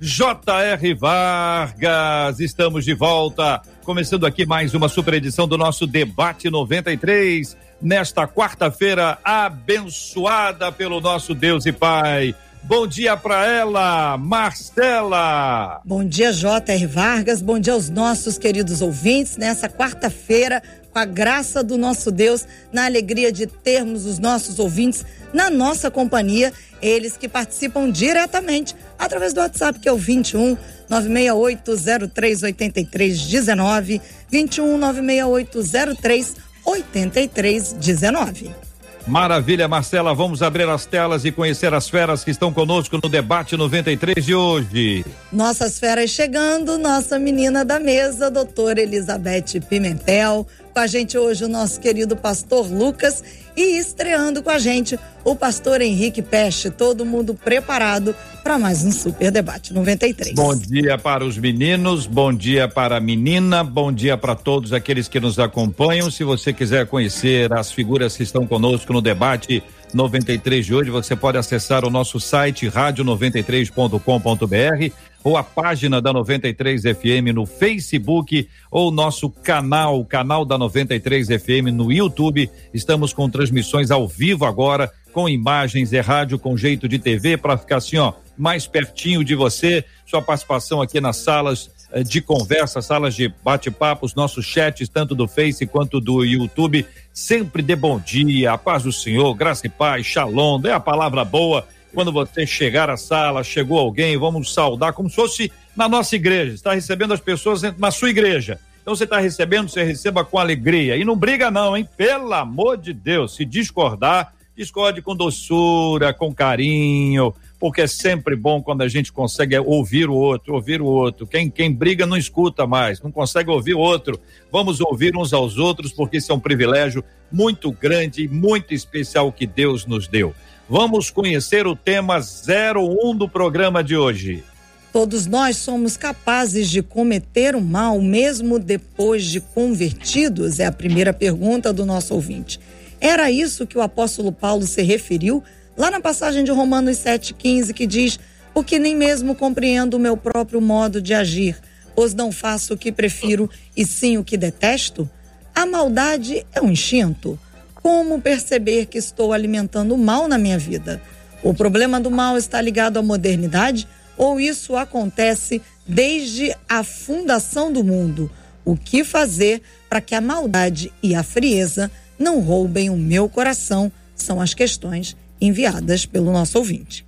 J.R. Vargas. Estamos de volta. Começando aqui mais uma super edição do nosso Debate 93 nesta quarta-feira abençoada pelo nosso Deus e Pai. Bom dia para ela, Marcela. Bom dia, J.R. Vargas. Bom dia aos nossos queridos ouvintes nessa quarta-feira, com a graça do nosso Deus, na alegria de termos os nossos ouvintes na nossa companhia, eles que participam diretamente através do WhatsApp, que é o 21 968038319, 21 96803 8319. Maravilha, Marcela. Vamos abrir as telas e conhecer as feras que estão conosco no debate 93 de hoje. Nossas feras chegando, nossa menina da mesa, doutora Elizabeth Pimentel. Com a gente hoje o nosso querido pastor Lucas e estreando com a gente o pastor Henrique Peste. Todo mundo preparado para mais um Super Debate 93. Bom dia para os meninos, bom dia para a menina, bom dia para todos aqueles que nos acompanham. Se você quiser conhecer as figuras que estão conosco no debate 93 de hoje, você pode acessar o nosso site rádio93.com.br ou a página da 93 FM no Facebook ou nosso canal, o canal da 93 FM no YouTube. Estamos com transmissões ao vivo agora, com imagens e rádio com jeito de TV para ficar assim, ó, mais pertinho de você. Sua participação aqui nas salas de conversa, salas de bate-papos, nossos chats, tanto do Face quanto do YouTube, sempre de bom dia, a paz do Senhor, graça e paz, shalom, dê a palavra boa quando você chegar à sala, chegou alguém, vamos saudar como se fosse na nossa igreja. Está recebendo as pessoas na sua igreja. Então você está recebendo, você receba com alegria. E não briga, não, hein? Pelo amor de Deus, se discordar, discorde com doçura, com carinho, porque é sempre bom quando a gente consegue ouvir o outro, ouvir o outro. Quem, quem briga não escuta mais, não consegue ouvir o outro. Vamos ouvir uns aos outros, porque isso é um privilégio muito grande e muito especial que Deus nos deu. Vamos conhecer o tema 01 do programa de hoje. Todos nós somos capazes de cometer o mal mesmo depois de convertidos? É a primeira pergunta do nosso ouvinte. Era isso que o apóstolo Paulo se referiu lá na passagem de Romanos 7,15, que diz: Porque nem mesmo compreendo o meu próprio modo de agir, pois não faço o que prefiro e sim o que detesto? A maldade é um instinto. Como perceber que estou alimentando o mal na minha vida? O problema do mal está ligado à modernidade ou isso acontece desde a fundação do mundo? O que fazer para que a maldade e a frieza não roubem o meu coração? São as questões enviadas pelo nosso ouvinte.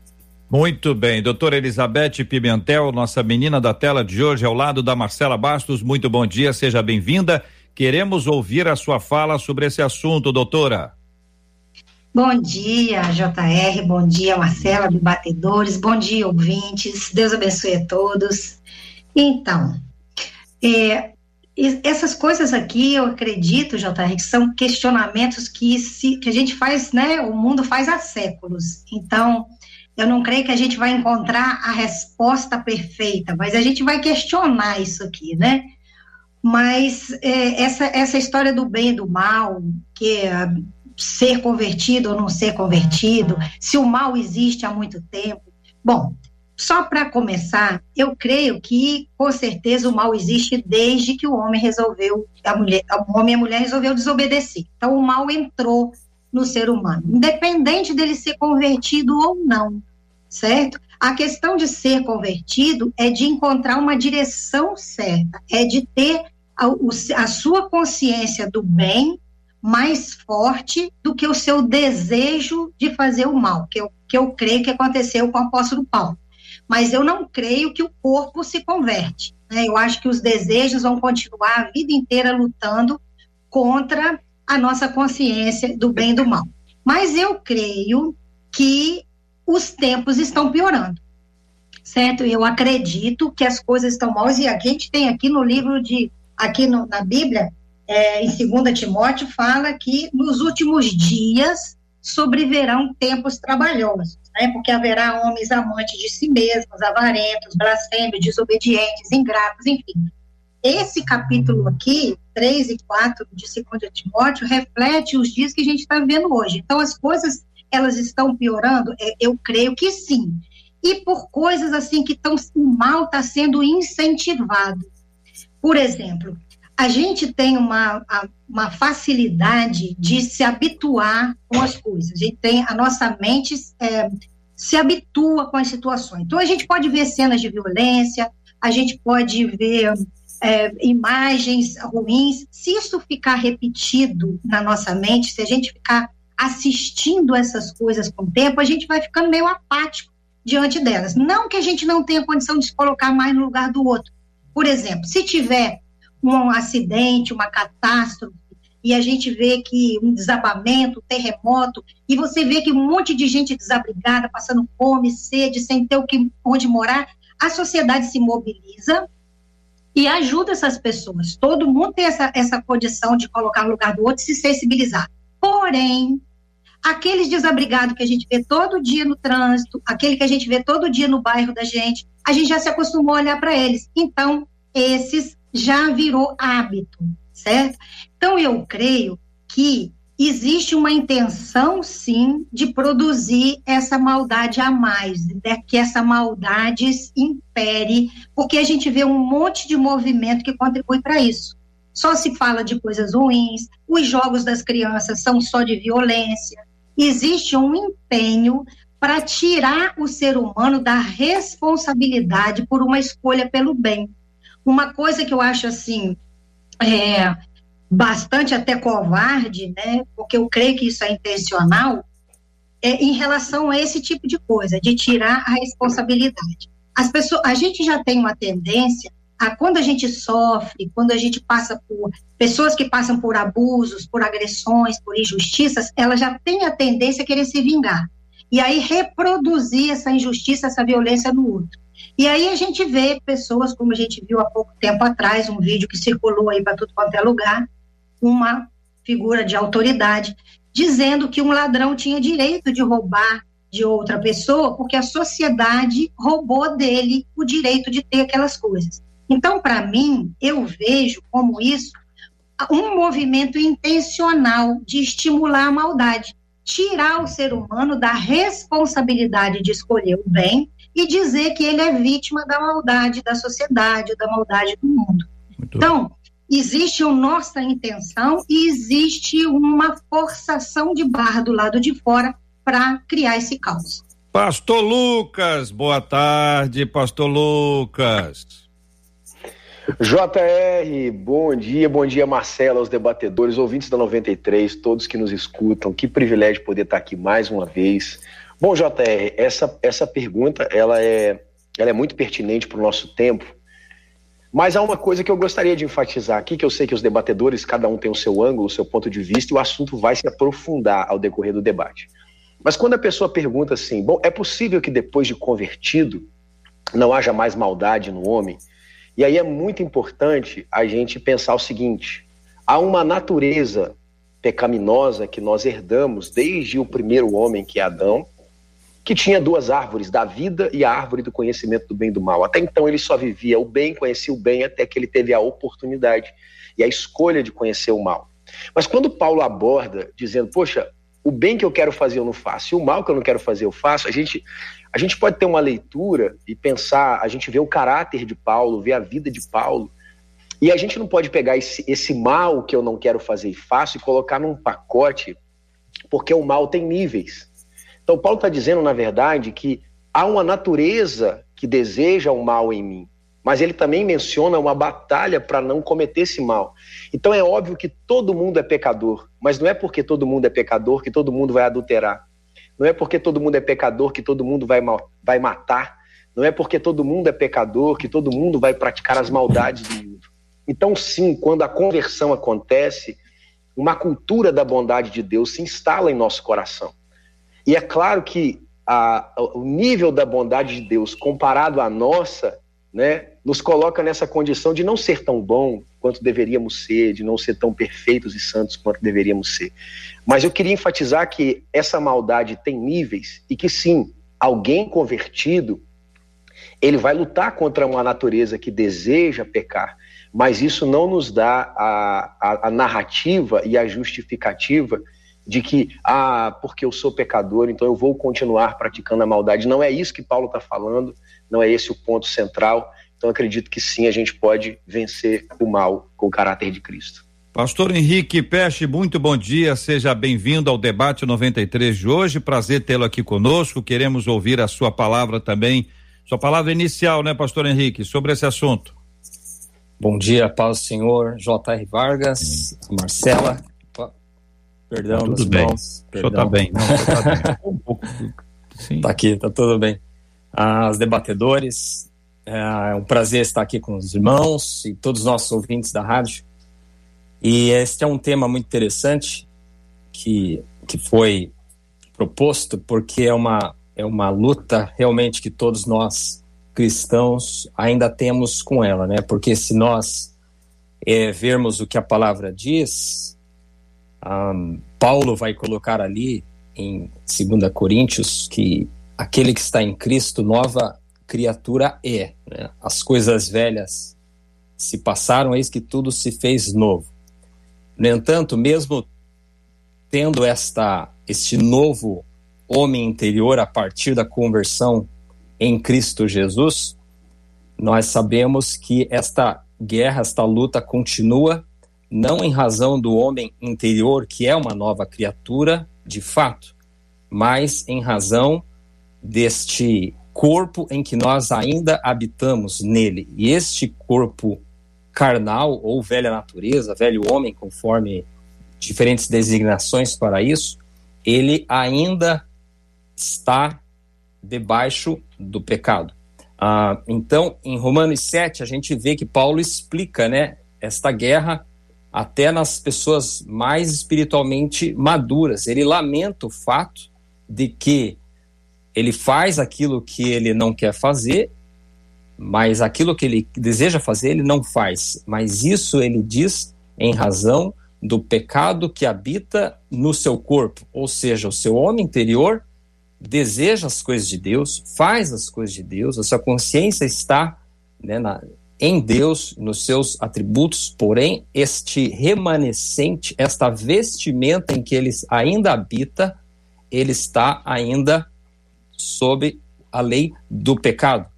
Muito bem, doutora Elizabeth Pimentel, nossa menina da tela de hoje, ao lado da Marcela Bastos. Muito bom dia, seja bem-vinda. Queremos ouvir a sua fala sobre esse assunto, doutora. Bom dia, JR, bom dia, Marcela, debatedores, bom dia, ouvintes, Deus abençoe a todos. Então, é, essas coisas aqui, eu acredito, JR, que são questionamentos que, se, que a gente faz, né, o mundo faz há séculos. Então, eu não creio que a gente vai encontrar a resposta perfeita, mas a gente vai questionar isso aqui, né? Mas é, essa, essa história do bem e do mal, que é ser convertido ou não ser convertido, se o mal existe há muito tempo. Bom, só para começar, eu creio que com certeza o mal existe desde que o homem resolveu, a mulher, o homem e a mulher resolveu desobedecer. Então o mal entrou no ser humano, independente dele ser convertido ou não, certo? A questão de ser convertido é de encontrar uma direção certa, é de ter a, a sua consciência do bem mais forte do que o seu desejo de fazer o mal, que eu, que eu creio que aconteceu com o apóstolo Paulo. Mas eu não creio que o corpo se converte. Né? Eu acho que os desejos vão continuar a vida inteira lutando contra a nossa consciência do bem e do mal. Mas eu creio que os tempos estão piorando. certo? Eu acredito que as coisas estão mal e a gente tem aqui no livro de, aqui no, na Bíblia, é, em 2 Timóteo, fala que nos últimos dias sobreverão tempos trabalhosos, né? Porque haverá homens amantes de si mesmos, avarentos, blasfêmios, desobedientes, ingratos, enfim. Esse capítulo aqui, 3 e 4 de 2 Timóteo, reflete os dias que a gente está vivendo hoje. Então, as coisas, elas estão piorando? É, eu creio que sim. E por coisas assim que estão, o mal está sendo incentivado. Por exemplo, a gente tem uma, uma facilidade de se habituar com as coisas. A gente tem a nossa mente é, se habitua com as situações. Então a gente pode ver cenas de violência, a gente pode ver é, imagens ruins. Se isso ficar repetido na nossa mente, se a gente ficar assistindo essas coisas com o tempo, a gente vai ficando meio apático diante delas. Não que a gente não tenha condição de se colocar mais no lugar do outro. Por exemplo, se tiver um acidente, uma catástrofe, e a gente vê que um desabamento, um terremoto, e você vê que um monte de gente desabrigada, passando fome, sede, sem ter o que, onde morar, a sociedade se mobiliza e ajuda essas pessoas. Todo mundo tem essa, essa condição de colocar no lugar do outro e se sensibilizar. Porém, aqueles desabrigados que a gente vê todo dia no trânsito, aquele que a gente vê todo dia no bairro da gente, a gente já se acostumou a olhar para eles. Então, esses já virou hábito, certo? Então, eu creio que existe uma intenção, sim, de produzir essa maldade a mais, né? que essa maldade impere, porque a gente vê um monte de movimento que contribui para isso. Só se fala de coisas ruins, os jogos das crianças são só de violência. Existe um empenho para tirar o ser humano da responsabilidade por uma escolha pelo bem. Uma coisa que eu acho assim é, bastante até covarde, né? Porque eu creio que isso é intencional, é em relação a esse tipo de coisa, de tirar a responsabilidade. As pessoas, a gente já tem uma tendência a quando a gente sofre, quando a gente passa por pessoas que passam por abusos, por agressões, por injustiças, ela já tem a tendência a querer se vingar. E aí reproduzir essa injustiça, essa violência no outro. E aí a gente vê pessoas, como a gente viu há pouco tempo atrás, um vídeo que circulou aí para tudo quanto é lugar, uma figura de autoridade dizendo que um ladrão tinha direito de roubar de outra pessoa porque a sociedade roubou dele o direito de ter aquelas coisas. Então, para mim, eu vejo como isso um movimento intencional de estimular a maldade, tirar o ser humano da responsabilidade de escolher o bem e dizer que ele é vítima da maldade da sociedade, da maldade do mundo. Muito então, existe a nossa intenção e existe uma forçação de barra do lado de fora para criar esse caos. Pastor Lucas, boa tarde, Pastor Lucas. JR, bom dia, bom dia Marcela, aos debatedores, ouvintes da 93, todos que nos escutam, que privilégio poder estar aqui mais uma vez. Bom, JR, essa, essa pergunta ela é, ela é muito pertinente para o nosso tempo, mas há uma coisa que eu gostaria de enfatizar aqui, que eu sei que os debatedores, cada um tem o seu ângulo, o seu ponto de vista, e o assunto vai se aprofundar ao decorrer do debate. Mas quando a pessoa pergunta assim, bom, é possível que depois de convertido não haja mais maldade no homem? E aí é muito importante a gente pensar o seguinte: há uma natureza pecaminosa que nós herdamos desde o primeiro homem, que é Adão, que tinha duas árvores, da vida e a árvore do conhecimento do bem e do mal. Até então ele só vivia o bem, conhecia o bem, até que ele teve a oportunidade e a escolha de conhecer o mal. Mas quando Paulo aborda, dizendo, poxa, o bem que eu quero fazer eu não faço, e o mal que eu não quero fazer eu faço, a gente, a gente pode ter uma leitura e pensar, a gente vê o caráter de Paulo, vê a vida de Paulo, e a gente não pode pegar esse, esse mal que eu não quero fazer e faço e colocar num pacote, porque o mal tem níveis. Então, Paulo está dizendo, na verdade, que há uma natureza que deseja o mal em mim, mas ele também menciona uma batalha para não cometer esse mal. Então, é óbvio que todo mundo é pecador, mas não é porque todo mundo é pecador que todo mundo vai adulterar. Não é porque todo mundo é pecador que todo mundo vai, vai matar. Não é porque todo mundo é pecador que todo mundo vai praticar as maldades do mundo. Então, sim, quando a conversão acontece, uma cultura da bondade de Deus se instala em nosso coração. E é claro que a, o nível da bondade de Deus comparado à nossa, né, nos coloca nessa condição de não ser tão bom quanto deveríamos ser, de não ser tão perfeitos e santos quanto deveríamos ser. Mas eu queria enfatizar que essa maldade tem níveis e que sim, alguém convertido, ele vai lutar contra uma natureza que deseja pecar, mas isso não nos dá a, a, a narrativa e a justificativa de que, ah, porque eu sou pecador, então eu vou continuar praticando a maldade. Não é isso que Paulo está falando, não é esse o ponto central. Então acredito que sim, a gente pode vencer o mal com o caráter de Cristo. Pastor Henrique Peste, muito bom dia, seja bem-vindo ao debate 93 de hoje. Prazer tê-lo aqui conosco. Queremos ouvir a sua palavra também, sua palavra inicial, né, Pastor Henrique, sobre esse assunto. Bom dia, paz do Senhor, J.R. Vargas, Marcela, Perdão, tá tudo bem. Irmãos, o senhor tá bem. Não, o tá bem. um pouco, sim. Tá aqui, tá tudo bem. As debatedores, é um prazer estar aqui com os irmãos e todos os nossos ouvintes da rádio. E este é um tema muito interessante que, que foi proposto porque é uma, é uma luta realmente que todos nós cristãos ainda temos com ela, né? Porque se nós é, vermos o que a palavra diz, um, Paulo vai colocar ali em 2 Coríntios que aquele que está em Cristo, nova criatura é. Né? As coisas velhas se passaram, eis que tudo se fez novo. No entanto, mesmo tendo esta este novo homem interior a partir da conversão em Cristo Jesus, nós sabemos que esta guerra, esta luta continua não em razão do homem interior, que é uma nova criatura, de fato, mas em razão deste corpo em que nós ainda habitamos nele. E este corpo carnal, ou velha natureza, velho homem, conforme diferentes designações para isso, ele ainda está debaixo do pecado. Ah, então, em Romanos 7, a gente vê que Paulo explica né, esta guerra até nas pessoas mais espiritualmente maduras. Ele lamenta o fato de que ele faz aquilo que ele não quer fazer, mas aquilo que ele deseja fazer, ele não faz. Mas isso ele diz em razão do pecado que habita no seu corpo, ou seja, o seu homem interior deseja as coisas de Deus, faz as coisas de Deus, a sua consciência está né, na, em Deus, nos seus atributos, porém, este remanescente, esta vestimenta em que ele ainda habita, ele está ainda sob a lei do pecado.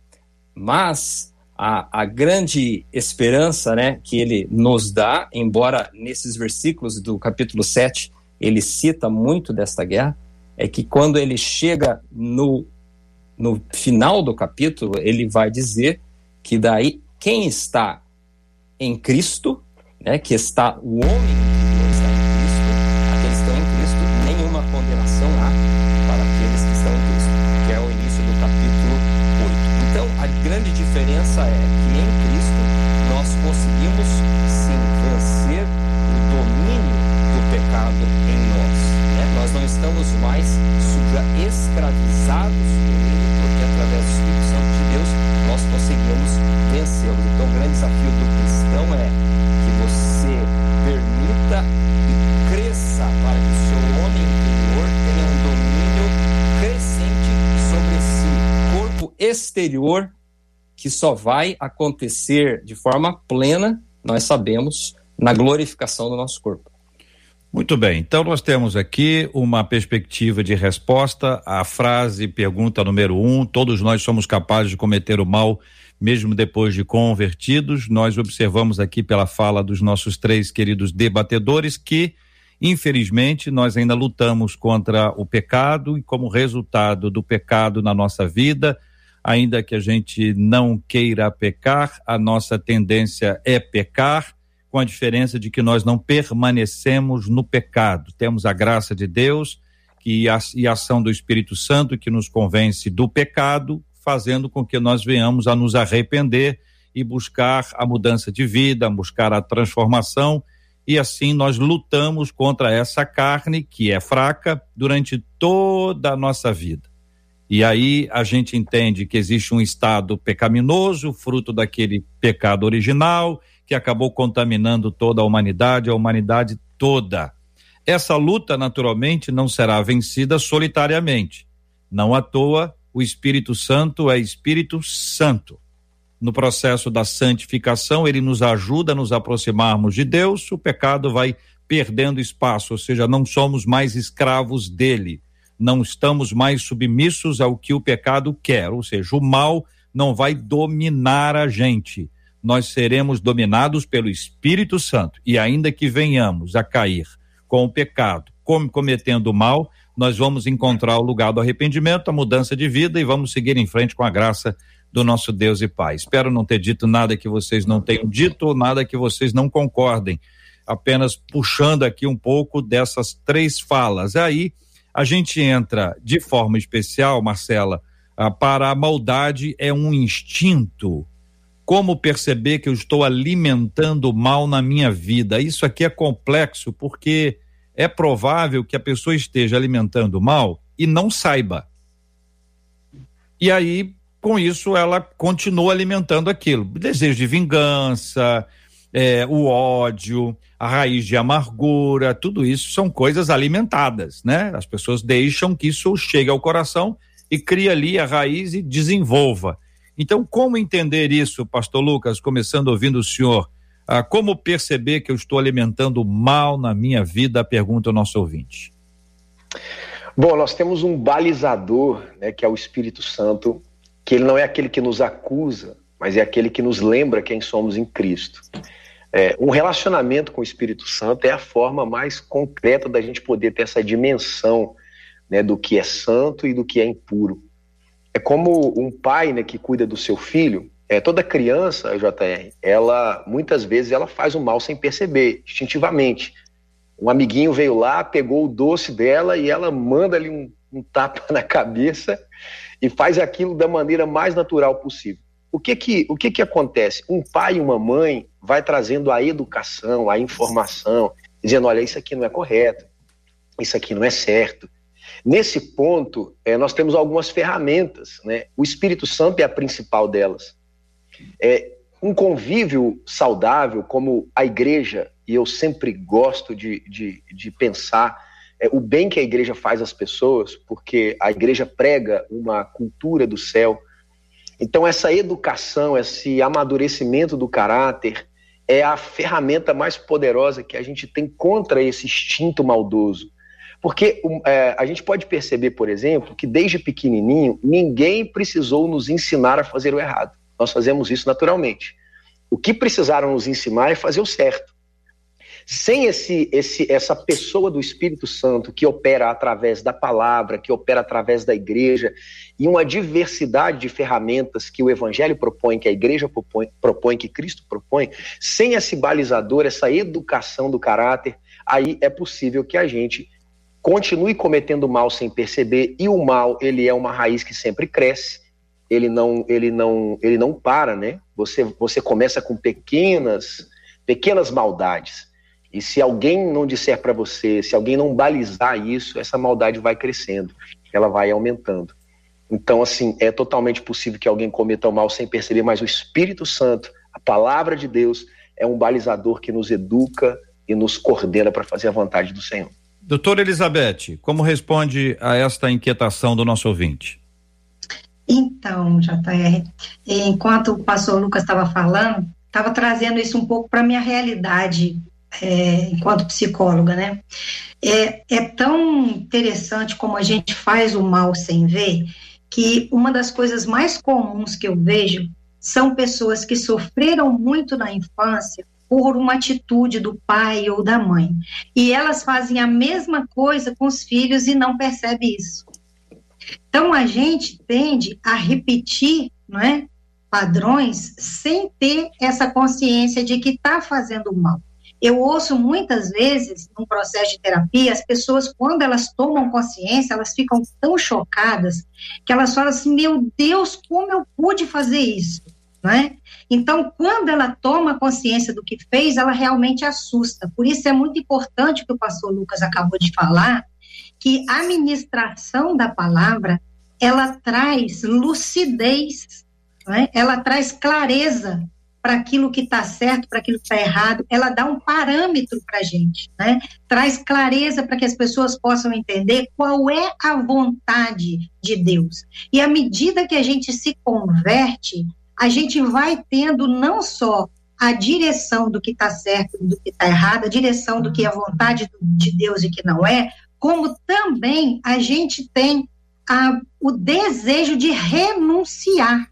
Mas a, a grande esperança né, que ele nos dá, embora nesses versículos do capítulo 7 ele cita muito desta guerra, é que quando ele chega no, no final do capítulo, ele vai dizer que daí quem está em Cristo, né, que está o homem que está em Cristo, aqueles que estão em Cristo, nenhuma condenação há para aqueles que estão em Cristo, que é o início do capítulo 8. Então, a grande diferença é que em Cristo nós conseguimos sim vencer o domínio do pecado em nós. Né? Nós não estamos mais escravizados por ele, porque através do Espírito Santo de Deus nós conseguimos vencê-los. Então, o grande desafio do cristão é que você permita e cresça para que o seu homem interior tenha um domínio crescente sobre si. Corpo exterior que só vai acontecer de forma plena, nós sabemos, na glorificação do nosso corpo. Muito bem, então nós temos aqui uma perspectiva de resposta à frase, pergunta número um: todos nós somos capazes de cometer o mal mesmo depois de convertidos. Nós observamos aqui pela fala dos nossos três queridos debatedores que, infelizmente, nós ainda lutamos contra o pecado e, como resultado do pecado na nossa vida, ainda que a gente não queira pecar, a nossa tendência é pecar, com a diferença de que nós não permanecemos no pecado. Temos a graça de Deus que a, e a ação do Espírito Santo que nos convence do pecado, fazendo com que nós venhamos a nos arrepender e buscar a mudança de vida, buscar a transformação, e assim nós lutamos contra essa carne que é fraca durante toda a nossa vida. E aí a gente entende que existe um estado pecaminoso, fruto daquele pecado original, que acabou contaminando toda a humanidade, a humanidade toda. Essa luta, naturalmente, não será vencida solitariamente. Não à toa, o Espírito Santo é Espírito Santo. No processo da santificação, ele nos ajuda a nos aproximarmos de Deus, o pecado vai perdendo espaço, ou seja, não somos mais escravos dele, não estamos mais submissos ao que o pecado quer, ou seja, o mal não vai dominar a gente. Nós seremos dominados pelo Espírito Santo e ainda que venhamos a cair com o pecado, como cometendo o mal, nós vamos encontrar o lugar do arrependimento, a mudança de vida e vamos seguir em frente com a graça do nosso Deus e Pai. Espero não ter dito nada que vocês não tenham dito ou nada que vocês não concordem, apenas puxando aqui um pouco dessas três falas. Aí a gente entra de forma especial, Marcela, ah, para a maldade é um instinto. Como perceber que eu estou alimentando mal na minha vida? Isso aqui é complexo porque é provável que a pessoa esteja alimentando mal e não saiba. E aí, com isso, ela continua alimentando aquilo. Desejo de vingança, é, o ódio, a raiz de amargura, tudo isso são coisas alimentadas, né? As pessoas deixam que isso chegue ao coração e cria ali a raiz e desenvolva. Então, como entender isso, pastor Lucas, começando ouvindo o senhor? Ah, como perceber que eu estou alimentando mal na minha vida? Pergunta o nosso ouvinte. Bom, nós temos um balizador, né, que é o Espírito Santo, que ele não é aquele que nos acusa, mas é aquele que nos lembra quem somos em Cristo. É, um relacionamento com o Espírito Santo é a forma mais concreta da gente poder ter essa dimensão né, do que é santo e do que é impuro. É como um pai né, que cuida do seu filho, é, toda criança, JR, ela muitas vezes ela faz o mal sem perceber, instintivamente. Um amiguinho veio lá, pegou o doce dela e ela manda ali um, um tapa na cabeça e faz aquilo da maneira mais natural possível. O que que, o que que acontece? Um pai e uma mãe vai trazendo a educação, a informação, dizendo, olha, isso aqui não é correto, isso aqui não é certo. Nesse ponto, é, nós temos algumas ferramentas, né? O Espírito Santo é a principal delas. É, um convívio saudável, como a igreja, e eu sempre gosto de, de, de pensar é, o bem que a igreja faz às pessoas, porque a igreja prega uma cultura do céu. Então, essa educação, esse amadurecimento do caráter, é a ferramenta mais poderosa que a gente tem contra esse instinto maldoso. Porque é, a gente pode perceber, por exemplo, que desde pequenininho ninguém precisou nos ensinar a fazer o errado. Nós fazemos isso naturalmente. O que precisaram nos ensinar é fazer o certo. Sem esse, esse, essa pessoa do Espírito Santo que opera através da palavra, que opera através da igreja, e uma diversidade de ferramentas que o Evangelho propõe, que a igreja propõe, propõe que Cristo propõe, sem esse balizador, essa educação do caráter, aí é possível que a gente continue cometendo mal sem perceber, e o mal, ele é uma raiz que sempre cresce, ele não, ele não, ele não para, né? Você, você começa com pequenas, pequenas maldades. E se alguém não disser para você, se alguém não balizar isso, essa maldade vai crescendo, ela vai aumentando. Então, assim, é totalmente possível que alguém cometa o mal sem perceber, mas o Espírito Santo, a palavra de Deus, é um balizador que nos educa e nos coordena para fazer a vontade do Senhor. Doutora Elizabeth, como responde a esta inquietação do nosso ouvinte? Então, JR, enquanto o pastor Lucas estava falando, estava trazendo isso um pouco para a minha realidade é, enquanto psicóloga, né? É, é tão interessante como a gente faz o mal sem ver, que uma das coisas mais comuns que eu vejo são pessoas que sofreram muito na infância por uma atitude do pai ou da mãe. E elas fazem a mesma coisa com os filhos e não percebe isso. Então a gente tende a repetir, não é? Padrões sem ter essa consciência de que está fazendo mal. Eu ouço muitas vezes, no processo de terapia, as pessoas, quando elas tomam consciência, elas ficam tão chocadas que elas falam assim: meu Deus, como eu pude fazer isso? Né? Então, quando ela toma consciência do que fez, ela realmente assusta. Por isso é muito importante o que o pastor Lucas acabou de falar, que a ministração da palavra ela traz lucidez, né? ela traz clareza para aquilo que está certo, para aquilo que está errado, ela dá um parâmetro para a gente, né? traz clareza para que as pessoas possam entender qual é a vontade de Deus. E à medida que a gente se converte, a gente vai tendo não só a direção do que está certo e do que está errado, a direção do que é vontade de Deus e que não é, como também a gente tem a, o desejo de renunciar,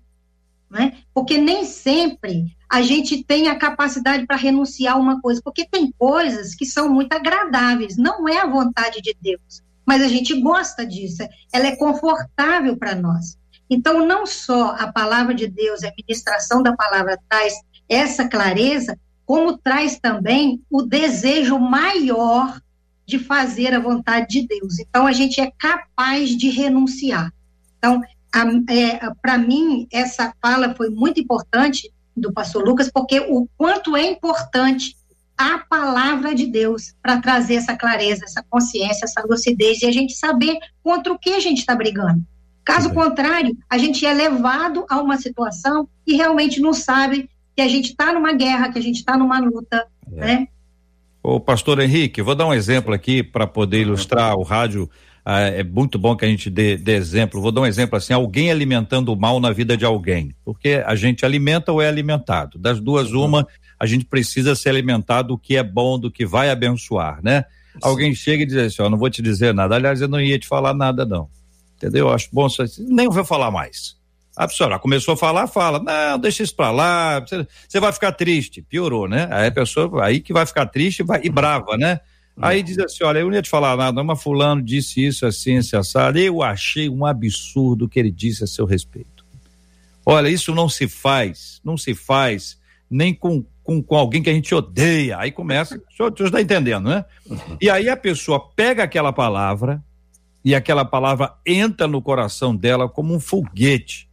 né? Porque nem sempre a gente tem a capacidade para renunciar a uma coisa, porque tem coisas que são muito agradáveis, não é a vontade de Deus, mas a gente gosta disso, ela é confortável para nós. Então, não só a palavra de Deus, a ministração da palavra traz essa clareza, como traz também o desejo maior de fazer a vontade de Deus. Então, a gente é capaz de renunciar. Então, é, para mim, essa fala foi muito importante do pastor Lucas, porque o quanto é importante a palavra de Deus para trazer essa clareza, essa consciência, essa lucidez e a gente saber contra o que a gente está brigando. Caso contrário, a gente é levado a uma situação e realmente não sabe que a gente está numa guerra, que a gente está numa luta, é. né? O pastor Henrique, vou dar um exemplo aqui para poder ilustrar o rádio. Ah, é muito bom que a gente dê, dê, exemplo. Vou dar um exemplo assim: alguém alimentando o mal na vida de alguém. Porque a gente alimenta ou é alimentado. Das duas, uhum. uma, a gente precisa se alimentar do que é bom, do que vai abençoar, né? Sim. Alguém chega e diz assim: Ó, não vou te dizer nada. Aliás, eu não ia te falar nada, não. Entendeu? Eu acho bom, nem vou falar mais. A pessoa começou a falar, fala, não, deixa isso pra lá, você vai ficar triste. Piorou, né? Aí a pessoa, aí que vai ficar triste vai, e brava, né? Aí diz assim, olha, eu não ia te falar nada, mas fulano disse isso assim, assim, assado. Eu achei um absurdo o que ele disse a seu respeito. Olha, isso não se faz, não se faz nem com, com, com alguém que a gente odeia. Aí começa, o senhor, o senhor está entendendo, né? E aí a pessoa pega aquela palavra e aquela palavra entra no coração dela como um foguete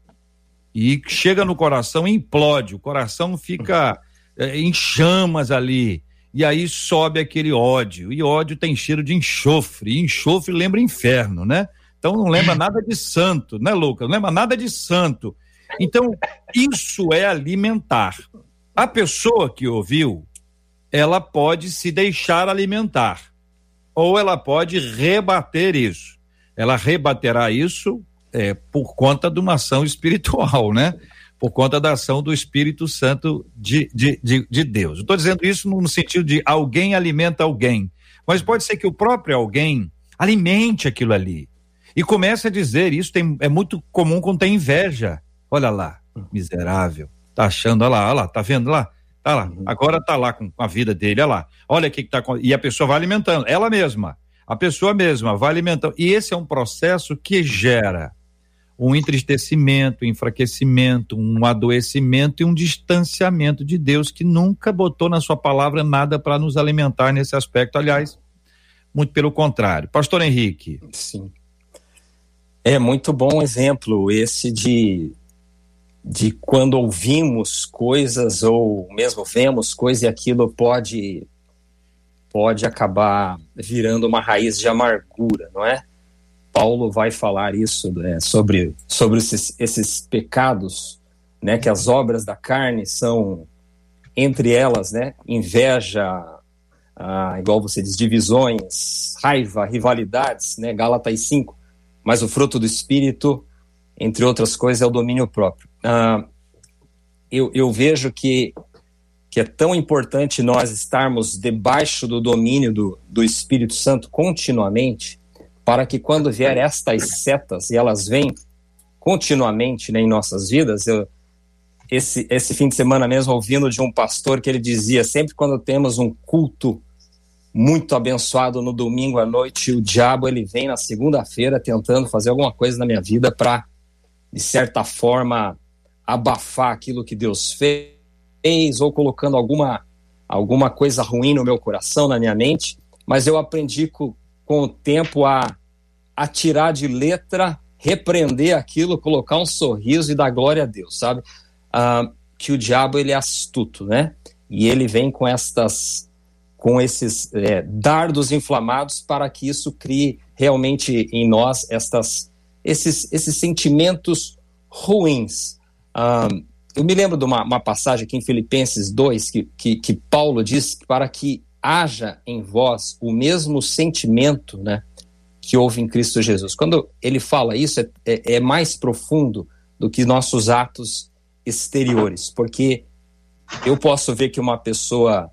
e chega no coração e implode, o coração fica é, em chamas ali. E aí sobe aquele ódio. E ódio tem cheiro de enxofre. E enxofre lembra inferno, né? Então não lembra nada de santo, né, Lucas? Não lembra nada de santo. Então, isso é alimentar. A pessoa que ouviu, ela pode se deixar alimentar. Ou ela pode rebater isso. Ela rebaterá isso é, por conta de uma ação espiritual, né? Por conta da ação do Espírito Santo de, de, de, de Deus. Estou dizendo isso no sentido de alguém alimenta alguém, mas pode ser que o próprio alguém alimente aquilo ali e comece a dizer isso. Tem, é muito comum quando tem inveja. Olha lá, miserável, tá achando, olha lá, olha lá, tá vendo lá? Tá lá, uhum. agora tá lá com a vida dele, olha lá. Olha o que, que tá E a pessoa vai alimentando, ela mesma, a pessoa mesma vai alimentando. E esse é um processo que gera um entristecimento, um enfraquecimento, um adoecimento e um distanciamento de Deus que nunca botou na sua palavra nada para nos alimentar nesse aspecto. Aliás, muito pelo contrário. Pastor Henrique. Sim. É muito bom exemplo esse de de quando ouvimos coisas ou mesmo vemos coisas e aquilo pode pode acabar virando uma raiz de amargura, não é? Paulo vai falar isso é, sobre, sobre esses, esses pecados, né, que as obras da carne são, entre elas, né, inveja, ah, igual você diz, divisões, raiva, rivalidades, né, Gálatas 5, mas o fruto do Espírito, entre outras coisas, é o domínio próprio. Ah, eu, eu vejo que, que é tão importante nós estarmos debaixo do domínio do, do Espírito Santo continuamente, para que quando vier estas setas, e elas vêm continuamente né, em nossas vidas, eu, esse, esse fim de semana mesmo, ouvindo de um pastor que ele dizia, sempre quando temos um culto muito abençoado no domingo à noite, o diabo ele vem na segunda-feira tentando fazer alguma coisa na minha vida para, de certa forma, abafar aquilo que Deus fez ou colocando alguma, alguma coisa ruim no meu coração, na minha mente. Mas eu aprendi com, com o tempo a, a tirar de letra, repreender aquilo, colocar um sorriso e dar glória a Deus, sabe? Ah, que o diabo ele é astuto, né? E ele vem com estas, com esses é, dardos inflamados para que isso crie realmente em nós estas esses, esses sentimentos ruins. Ah, eu me lembro de uma, uma, passagem aqui em Filipenses 2 que, que, que Paulo diz para que haja em vós o mesmo sentimento né, que houve em Cristo Jesus. Quando ele fala isso, é, é, é mais profundo do que nossos atos exteriores, porque eu posso ver que uma pessoa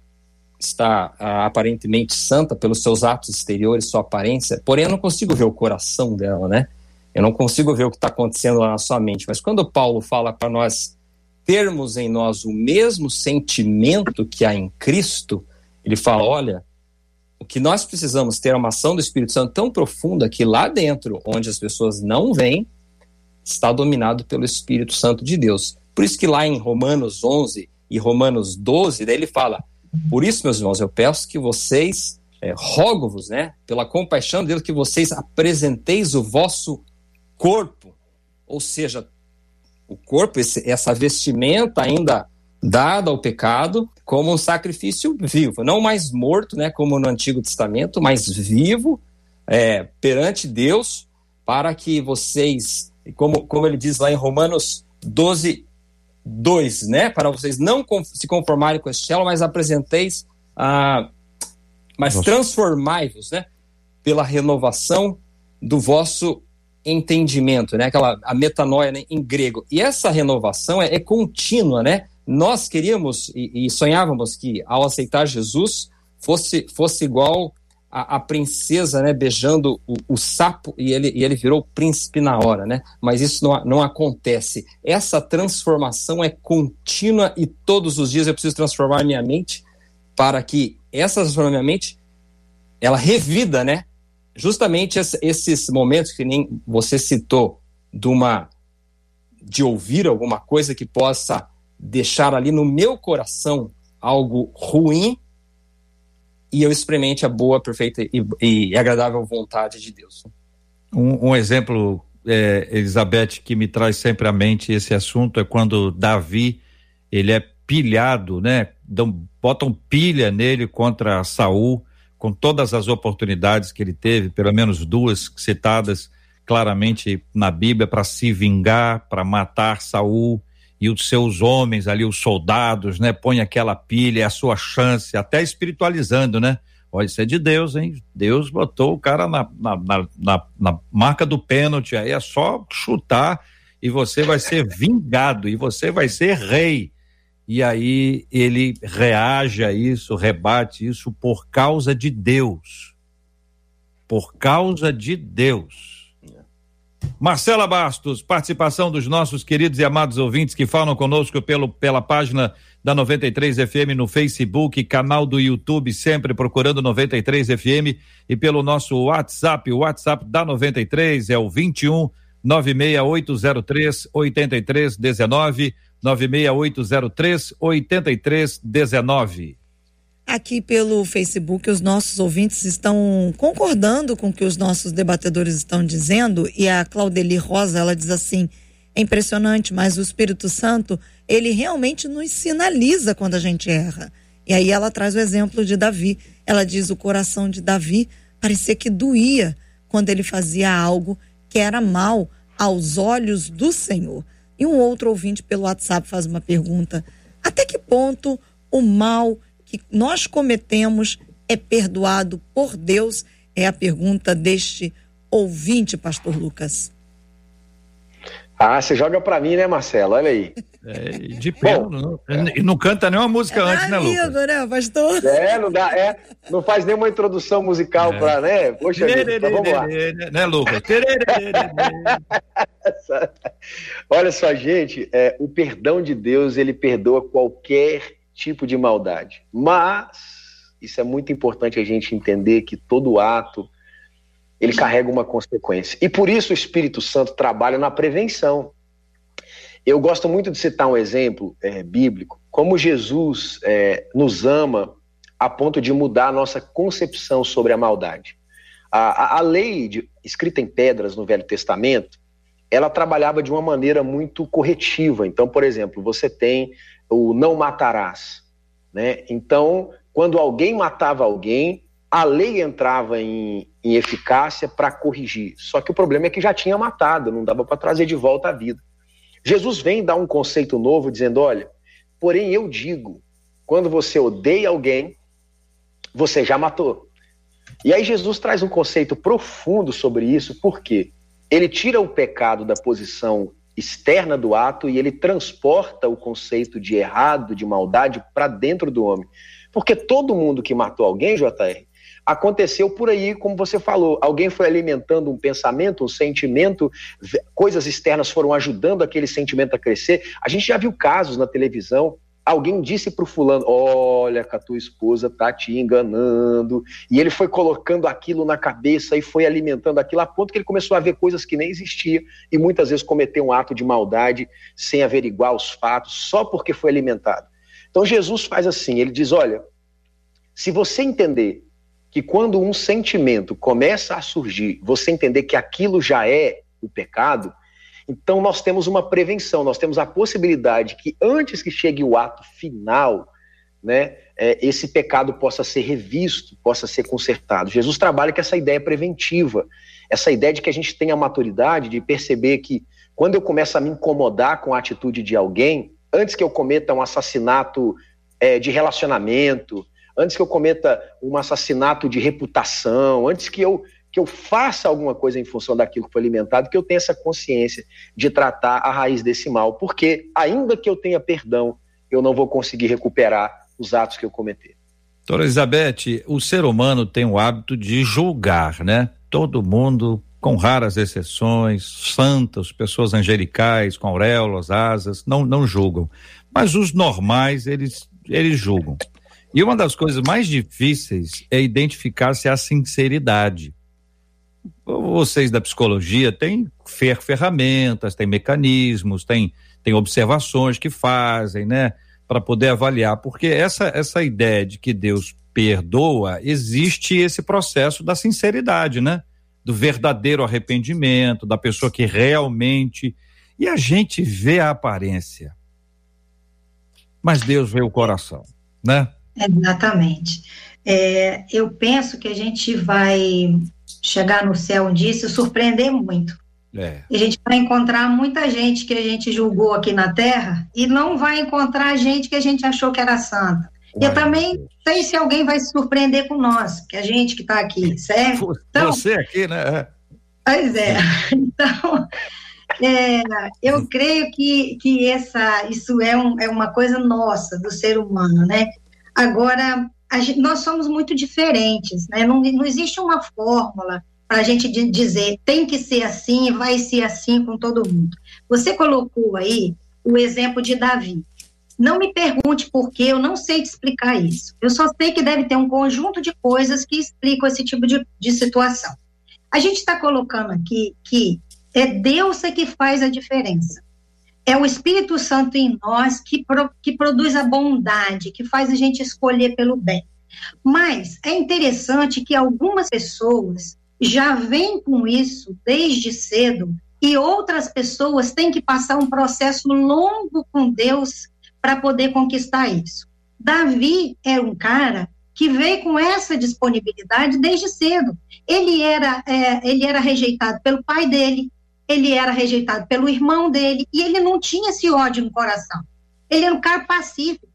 está ah, aparentemente santa pelos seus atos exteriores, sua aparência, porém eu não consigo ver o coração dela, né? Eu não consigo ver o que está acontecendo lá na sua mente. Mas quando Paulo fala para nós termos em nós o mesmo sentimento que há em Cristo, ele fala: olha, o que nós precisamos ter é uma ação do Espírito Santo tão profunda que lá dentro, onde as pessoas não veem, está dominado pelo Espírito Santo de Deus. Por isso que lá em Romanos 11 e Romanos 12, daí ele fala: Por isso, meus irmãos, eu peço que vocês, é, rogo-vos, né, pela compaixão de Deus, que vocês apresenteis o vosso corpo, ou seja, o corpo, esse, essa vestimenta ainda dada ao pecado, como um sacrifício vivo, não mais morto, né, como no Antigo Testamento, mas vivo é, perante Deus, para que vocês, como, como ele diz lá em Romanos 12, 2, né, para vocês não se conformarem com este céu, mas apresenteis, ah, mas transformai-vos, né, pela renovação do vosso entendimento, né, aquela a metanoia né, em grego. E essa renovação é, é contínua, né? Nós queríamos e, e, sonhávamos que ao aceitar Jesus fosse fosse igual a, a princesa, né, beijando o, o, sapo e ele, e ele virou príncipe na hora, né? Mas isso não, não acontece. Essa transformação é contínua e todos os dias eu preciso transformar minha mente para que essa transformação minha mente ela revida, né? justamente esses momentos que nem você citou de uma de ouvir alguma coisa que possa deixar ali no meu coração algo ruim e eu experimente a boa, perfeita e, e agradável vontade de Deus. Um, um exemplo, é, Elizabeth, que me traz sempre à mente esse assunto é quando Davi ele é pilhado, né? Dão, botam pilha nele contra Saul com todas as oportunidades que ele teve, pelo menos duas citadas claramente na Bíblia para se vingar, para matar Saul e os seus homens ali, os soldados, né? Põe aquela pilha, é a sua chance, até espiritualizando, né? Pode ser de Deus, hein? Deus botou o cara na, na, na, na, na marca do pênalti, aí é só chutar e você vai ser vingado e você vai ser rei e aí ele reage a isso, rebate isso por causa de Deus. Por causa de Deus. Marcela Bastos, participação dos nossos queridos e amados ouvintes que falam conosco pelo, pela página da 93 FM no Facebook, canal do YouTube, sempre procurando 93 FM e pelo nosso WhatsApp, o WhatsApp da 93 é o 21 96803 8319 96803 8319. Aqui pelo Facebook, os nossos ouvintes estão concordando com o que os nossos debatedores estão dizendo, e a Claudeli Rosa, ela diz assim: é impressionante, mas o Espírito Santo, ele realmente nos sinaliza quando a gente erra. E aí ela traz o exemplo de Davi. Ela diz: o coração de Davi parecia que doía quando ele fazia algo que era mal aos olhos do Senhor. E um outro ouvinte pelo WhatsApp faz uma pergunta: até que ponto o mal que nós cometemos é perdoado por Deus? É a pergunta deste ouvinte, Pastor Lucas. Ah, você joga para mim, né, Marcelo? Olha aí. É, de pelo, não, é. não canta nenhuma música é antes, né, Lucas? né, pastor? É, não dá, é, não faz nenhuma introdução musical é. para, né? Poxa, vida, então vamos lá. Né, Lucas? Olha só, gente, é, o perdão de Deus, ele perdoa qualquer tipo de maldade. Mas isso é muito importante a gente entender que todo ato ele carrega uma consequência. E por isso o Espírito Santo trabalha na prevenção. Eu gosto muito de citar um exemplo é, bíblico, como Jesus é, nos ama a ponto de mudar a nossa concepção sobre a maldade. A, a, a lei de, escrita em pedras no Velho Testamento, ela trabalhava de uma maneira muito corretiva. Então, por exemplo, você tem o não matarás. Né? Então, quando alguém matava alguém, a lei entrava em, em eficácia para corrigir. Só que o problema é que já tinha matado, não dava para trazer de volta a vida. Jesus vem dar um conceito novo, dizendo: olha, porém eu digo, quando você odeia alguém, você já matou. E aí Jesus traz um conceito profundo sobre isso, porque ele tira o pecado da posição externa do ato e ele transporta o conceito de errado, de maldade, para dentro do homem. Porque todo mundo que matou alguém, JR, aconteceu por aí, como você falou. Alguém foi alimentando um pensamento, um sentimento, coisas externas foram ajudando aquele sentimento a crescer. A gente já viu casos na televisão alguém disse para o fulano: Olha, que a tua esposa tá te enganando. E ele foi colocando aquilo na cabeça e foi alimentando aquilo, a ponto que ele começou a ver coisas que nem existiam e muitas vezes cometeu um ato de maldade sem averiguar os fatos, só porque foi alimentado. Então Jesus faz assim: ele diz: Olha, se você entender que quando um sentimento começa a surgir, você entender que aquilo já é o pecado, então, nós temos uma prevenção, nós temos a possibilidade que antes que chegue o ato final, né, é, esse pecado possa ser revisto, possa ser consertado. Jesus trabalha com essa ideia preventiva, essa ideia de que a gente tenha a maturidade de perceber que quando eu começo a me incomodar com a atitude de alguém, antes que eu cometa um assassinato é, de relacionamento, antes que eu cometa um assassinato de reputação, antes que eu que eu faça alguma coisa em função daquilo que foi alimentado, que eu tenha essa consciência de tratar a raiz desse mal, porque ainda que eu tenha perdão, eu não vou conseguir recuperar os atos que eu cometer. Doutora Elizabeth, o ser humano tem o hábito de julgar, né? Todo mundo, com raras exceções, santos, pessoas angelicais, com auréolas, asas, não, não julgam. Mas os normais, eles, eles julgam. E uma das coisas mais difíceis é identificar se há sinceridade vocês da psicologia têm fer ferramentas, têm mecanismos, têm, têm observações que fazem, né? Para poder avaliar, porque essa, essa ideia de que Deus perdoa, existe esse processo da sinceridade, né? Do verdadeiro arrependimento, da pessoa que realmente. E a gente vê a aparência, mas Deus vê o coração, né? Exatamente. É, eu penso que a gente vai chegar no céu um dia e se surpreender muito. É. E a gente vai encontrar muita gente que a gente julgou aqui na Terra e não vai encontrar gente que a gente achou que era santa. Uai, eu também sei se alguém vai se surpreender com nós, que a gente que está aqui, certo? Então, Você aqui, né? Pois é. Então, é, eu creio que, que essa, isso é, um, é uma coisa nossa, do ser humano, né? Agora, nós somos muito diferentes, né? Não, não existe uma fórmula para a gente dizer tem que ser assim vai ser assim com todo mundo. Você colocou aí o exemplo de Davi. Não me pergunte por quê, eu não sei te explicar isso. Eu só sei que deve ter um conjunto de coisas que explicam esse tipo de, de situação. A gente está colocando aqui que é Deus é que faz a diferença é o Espírito Santo em nós que, pro, que produz a bondade, que faz a gente escolher pelo bem. Mas é interessante que algumas pessoas já vêm com isso desde cedo e outras pessoas têm que passar um processo longo com Deus para poder conquistar isso. Davi era um cara que veio com essa disponibilidade desde cedo. Ele era, é, ele era rejeitado pelo pai dele, ele era rejeitado pelo irmão dele e ele não tinha esse ódio no coração. Ele era um cara pacífico,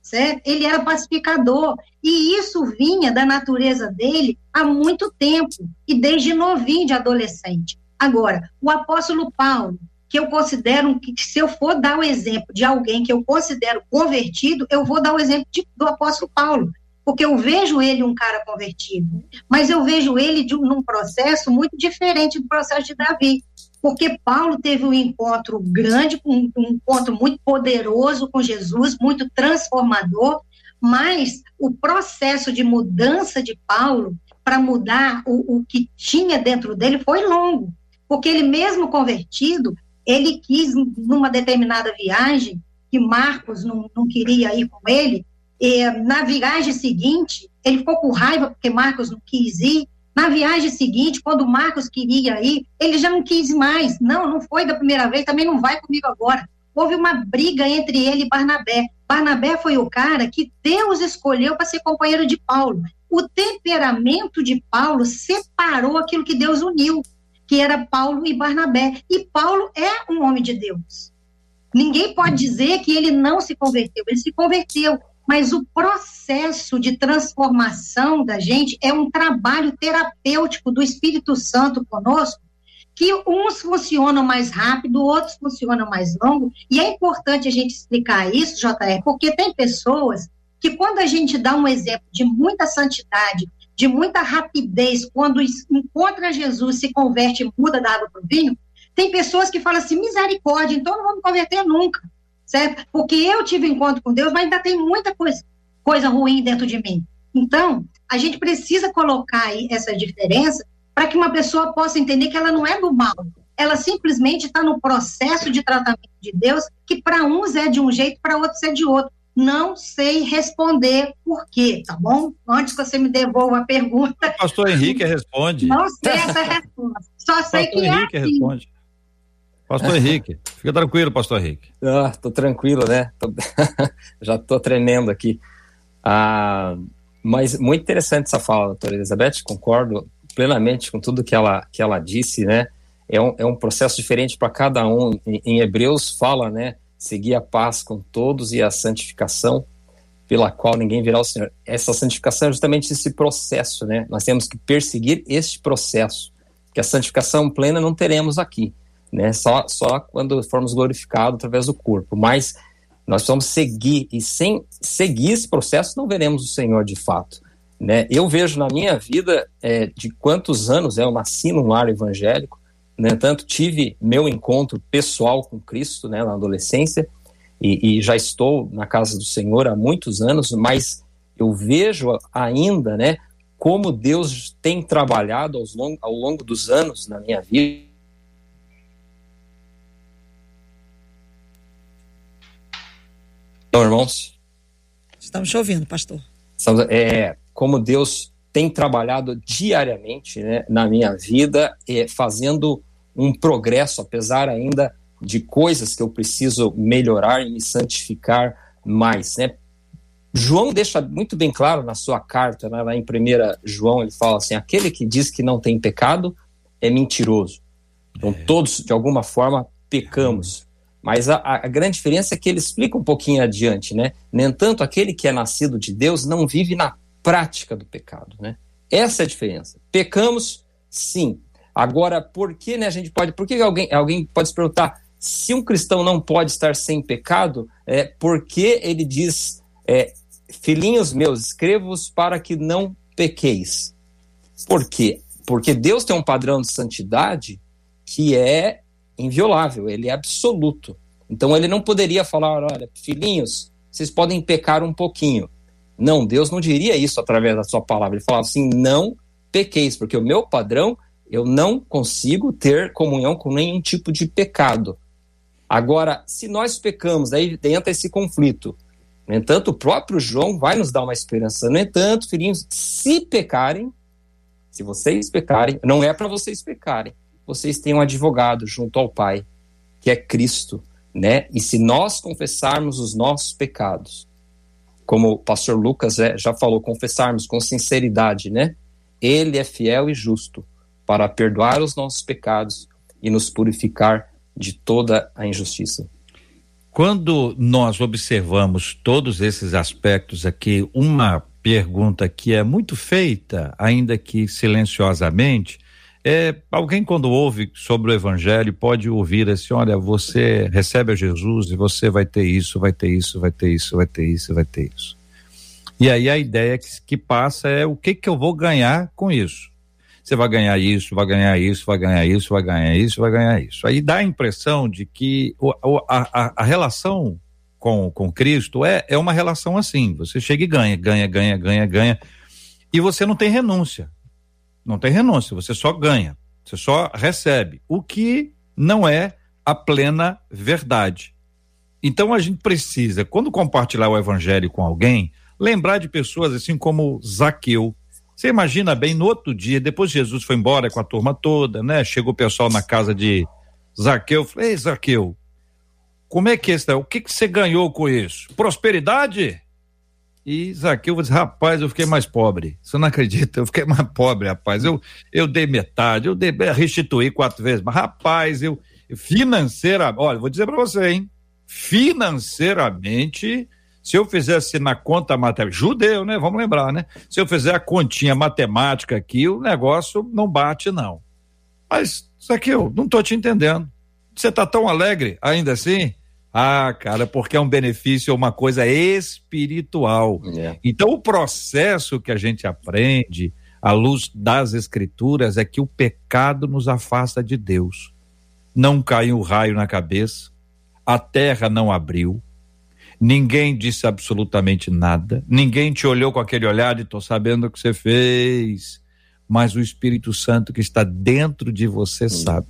certo? Ele era pacificador e isso vinha da natureza dele há muito tempo e desde novinho de adolescente. Agora, o apóstolo Paulo, que eu considero que se eu for dar o exemplo de alguém que eu considero convertido, eu vou dar o exemplo de, do apóstolo Paulo, porque eu vejo ele um cara convertido, mas eu vejo ele de, num processo muito diferente do processo de Davi porque Paulo teve um encontro grande, um, um encontro muito poderoso com Jesus, muito transformador, mas o processo de mudança de Paulo para mudar o, o que tinha dentro dele foi longo, porque ele mesmo convertido, ele quis, numa determinada viagem, que Marcos não, não queria ir com ele, e, na viagem seguinte, ele ficou com raiva porque Marcos não quis ir, na viagem seguinte, quando o Marcos queria ir, ele já não quis mais. Não, não foi da primeira vez, também não vai comigo agora. Houve uma briga entre ele e Barnabé. Barnabé foi o cara que Deus escolheu para ser companheiro de Paulo. o temperamento de Paulo separou aquilo que Deus uniu, que era Paulo e Barnabé. E Paulo é um homem de Deus. Ninguém pode dizer que ele não se converteu, ele se converteu, mas o processo de transformação da gente é um trabalho terapêutico do Espírito Santo conosco, que uns funcionam mais rápido, outros funcionam mais longo, e é importante a gente explicar isso, JR, porque tem pessoas que quando a gente dá um exemplo de muita santidade, de muita rapidez, quando encontra Jesus, se converte, muda da água para o vinho, tem pessoas que falam assim, misericórdia, então não vou me converter nunca, certo? Porque eu tive encontro com Deus, mas ainda tem muita coisa, coisa ruim dentro de mim. Então, a gente precisa colocar aí essa diferença para que uma pessoa possa entender que ela não é do mal, ela simplesmente está no processo de tratamento de Deus, que para uns é de um jeito, para outros é de outro. Não sei responder por quê, tá bom? Antes que você me devolva a pergunta. O pastor Henrique responde. Não sei essa resposta. Só sei pastor que Henrique é assim. responde. Pastor Henrique, fica tranquilo, pastor Henrique. Ah, tô tranquilo, né? Tô... Já tô tremendo aqui. Ah, mas muito interessante essa fala, doutora Elizabeth, concordo plenamente com tudo que ela, que ela disse, né? É um, é um processo diferente para cada um. Em, em, Hebreus fala, né? Seguir a paz com todos e a santificação pela qual ninguém virá ao Senhor. Essa santificação é justamente esse processo, né? Nós temos que perseguir este processo, que a santificação plena não teremos aqui, né? Só, só quando formos glorificados através do corpo. Mas nós precisamos seguir, e sem seguir esse processo não veremos o Senhor de fato. Né? Eu vejo na minha vida é, de quantos anos é, eu nasci num lar evangélico, né? tanto tive meu encontro pessoal com Cristo né, na adolescência, e, e, já estou na casa do Senhor há muitos anos, mas eu vejo ainda né, como Deus tem trabalhado aos long, ao longo dos anos na minha vida. Então, irmãos? Estamos te ouvindo, pastor. Estamos, é, como Deus tem trabalhado diariamente né, na minha vida, é, fazendo um progresso, apesar ainda de coisas que eu preciso melhorar e me santificar mais. Né? João deixa muito bem claro na sua carta, né, lá em 1 João, ele fala assim: aquele que diz que não tem pecado é mentiroso. Então, é. todos, de alguma forma, pecamos. Mas a, a, grande diferença é que ele explica um pouquinho adiante, né? Nem tanto aquele que é nascido de Deus não vive na prática do pecado, né? Essa é a diferença. Pecamos, sim. Agora, por que né, a gente pode. Por que alguém, alguém pode se perguntar se um cristão não pode estar sem pecado? É, porque ele diz: é, Filhinhos meus, escrevo-os para que não pequeis. Por quê? Porque Deus tem um padrão de santidade que é inviolável, ele é absoluto. Então ele não poderia falar: olha, filhinhos, vocês podem pecar um pouquinho. Não, Deus não diria isso através da sua palavra. Ele falava assim: não pequeis, porque o meu padrão, eu não consigo ter comunhão com nenhum tipo de pecado. Agora, se nós pecamos, aí entra esse conflito. No entanto, o próprio João vai nos dar uma esperança. No entanto, filhinhos, se pecarem, se vocês pecarem, não é para vocês pecarem. Vocês têm um advogado junto ao Pai, que é Cristo, né? E se nós confessarmos os nossos pecados, como o pastor Lucas é, já falou, confessarmos com sinceridade, né? Ele é fiel e justo para perdoar os nossos pecados e nos purificar de toda a injustiça. Quando nós observamos todos esses aspectos aqui, uma pergunta que é muito feita, ainda que silenciosamente, é, alguém quando ouve sobre o evangelho pode ouvir assim, olha, você recebe a Jesus e você vai ter isso, vai ter isso, vai ter isso, vai ter isso, vai ter isso. E aí a ideia que, que passa é o que que eu vou ganhar com isso. Você vai ganhar isso, vai ganhar isso, vai ganhar isso, vai ganhar isso, vai ganhar isso. Aí dá a impressão de que a, a, a relação com, com Cristo é, é uma relação assim. Você chega e ganha, ganha, ganha, ganha, ganha. E você não tem renúncia. Não tem renúncia, você só ganha, você só recebe, o que não é a plena verdade. Então a gente precisa, quando compartilhar o evangelho com alguém, lembrar de pessoas assim como Zaqueu. Você imagina bem, no outro dia, depois Jesus foi embora com a turma toda, né? Chegou o pessoal na casa de Zaqueu, falei, ei Zaqueu, como é que é isso? O que, que você ganhou com isso? Prosperidade? E Zaqueu disse, rapaz, eu fiquei mais pobre. Você não acredita? Eu fiquei mais pobre, rapaz. Eu, eu dei metade, eu dei, restituí quatro vezes, mas rapaz, eu financeiramente, olha, vou dizer para você, hein? Financeiramente, se eu fizesse na conta matemática, judeu, né? Vamos lembrar, né? Se eu fizer a continha matemática aqui, o negócio não bate, não. Mas, Zaqueu, não tô te entendendo. Você tá tão alegre ainda assim? Ah, cara, porque é um benefício, é uma coisa espiritual. É. Então, o processo que a gente aprende à luz das escrituras é que o pecado nos afasta de Deus. Não caiu um raio na cabeça, a terra não abriu, ninguém disse absolutamente nada, ninguém te olhou com aquele olhar de tô sabendo o que você fez, mas o Espírito Santo que está dentro de você sabe.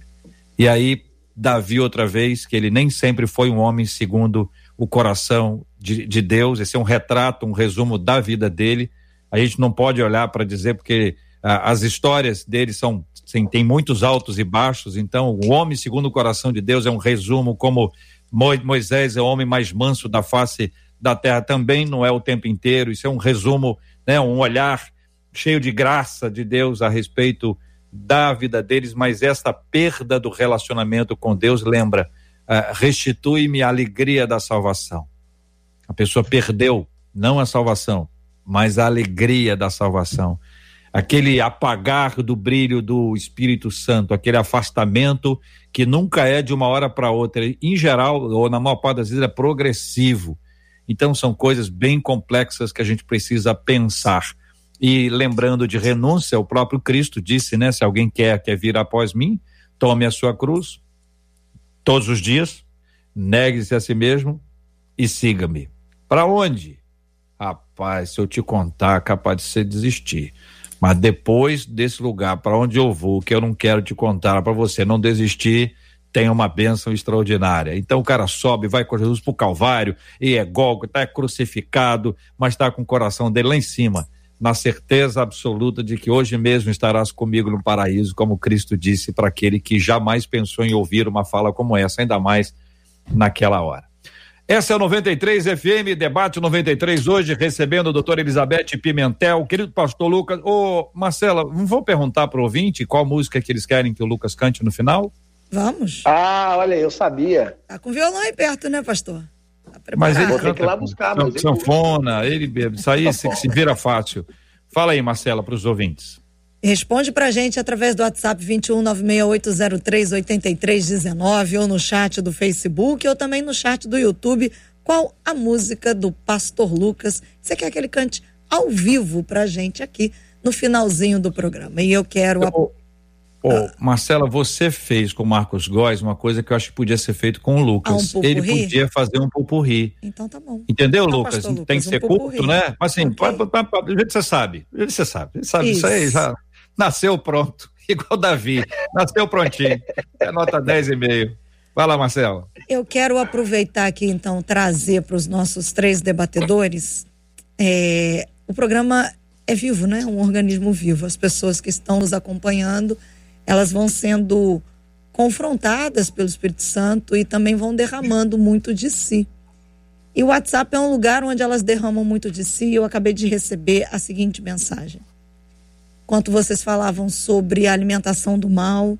E aí Davi outra vez, que ele nem sempre foi um homem segundo o coração de, de Deus, esse é um retrato, um resumo da vida dele. A gente não pode olhar para dizer, porque ah, as histórias dele são, sim, tem muitos altos e baixos, então o homem segundo o coração de Deus é um resumo, como Moisés é o homem mais manso da face da terra, também não é o tempo inteiro, isso é um resumo, né, um olhar cheio de graça de Deus a respeito da vida deles, mas esta perda do relacionamento com Deus, lembra, uh, restitui-me a alegria da salvação. A pessoa perdeu não a salvação, mas a alegria da salvação. Aquele apagar do brilho do Espírito Santo, aquele afastamento que nunca é de uma hora para outra, em geral, ou na maior parte das vezes, é progressivo. Então, são coisas bem complexas que a gente precisa pensar. E lembrando de renúncia, o próprio Cristo disse, né? Se alguém quer, quer vir após mim, tome a sua cruz todos os dias, negue-se a si mesmo e siga-me. Para onde? Rapaz, se eu te contar, capaz de você desistir. Mas depois desse lugar, para onde eu vou, que eu não quero te contar, para você não desistir, tem uma bênção extraordinária. Então o cara sobe, vai com Jesus para o Calvário, e é golgo, está crucificado, mas está com o coração dele lá em cima na certeza absoluta de que hoje mesmo estarás comigo no paraíso, como Cristo disse para aquele que jamais pensou em ouvir uma fala como essa, ainda mais naquela hora. Essa é o 93 FM, debate 93 hoje, recebendo a doutora Elizabeth Pimentel, querido pastor Lucas. Ô, Marcela, não vou perguntar para o ouvinte qual música que eles querem que o Lucas cante no final? Vamos. Ah, olha, eu sabia. Tá com violão aí perto, né, pastor? Mas ele canta que ir lá buscar, mas sanfona, ele bebe, isso aí se, se vira fácil. Fala aí, Marcela, para os ouvintes. Responde pra gente através do WhatsApp 21968038319 ou no chat do Facebook ou também no chat do YouTube. Qual a música do Pastor Lucas? Você quer que ele cante ao vivo pra gente aqui no finalzinho do programa? E eu quero. Eu, oh, Marcela, você fez com o Marcos Góes uma coisa que eu acho que podia ser feito com o Lucas. Ah, um Ele podia fazer um pupurri. Então tá bom. Entendeu, então, Lucas? Lucas? Tem que um ser curto, né? Mas assim, okay. do jeito que você sabe. Do jeito que você sabe. Você sabe isso. isso aí, já nasceu pronto. Igual Davi. nasceu prontinho. É nota 10,5. Vai lá, Marcela. Eu quero aproveitar aqui, então, trazer para os nossos três debatedores. É, o programa é vivo, né? Um organismo vivo. As pessoas que estão nos acompanhando elas vão sendo confrontadas pelo Espírito Santo e também vão derramando muito de si. E o WhatsApp é um lugar onde elas derramam muito de si. Eu acabei de receber a seguinte mensagem. Enquanto vocês falavam sobre a alimentação do mal,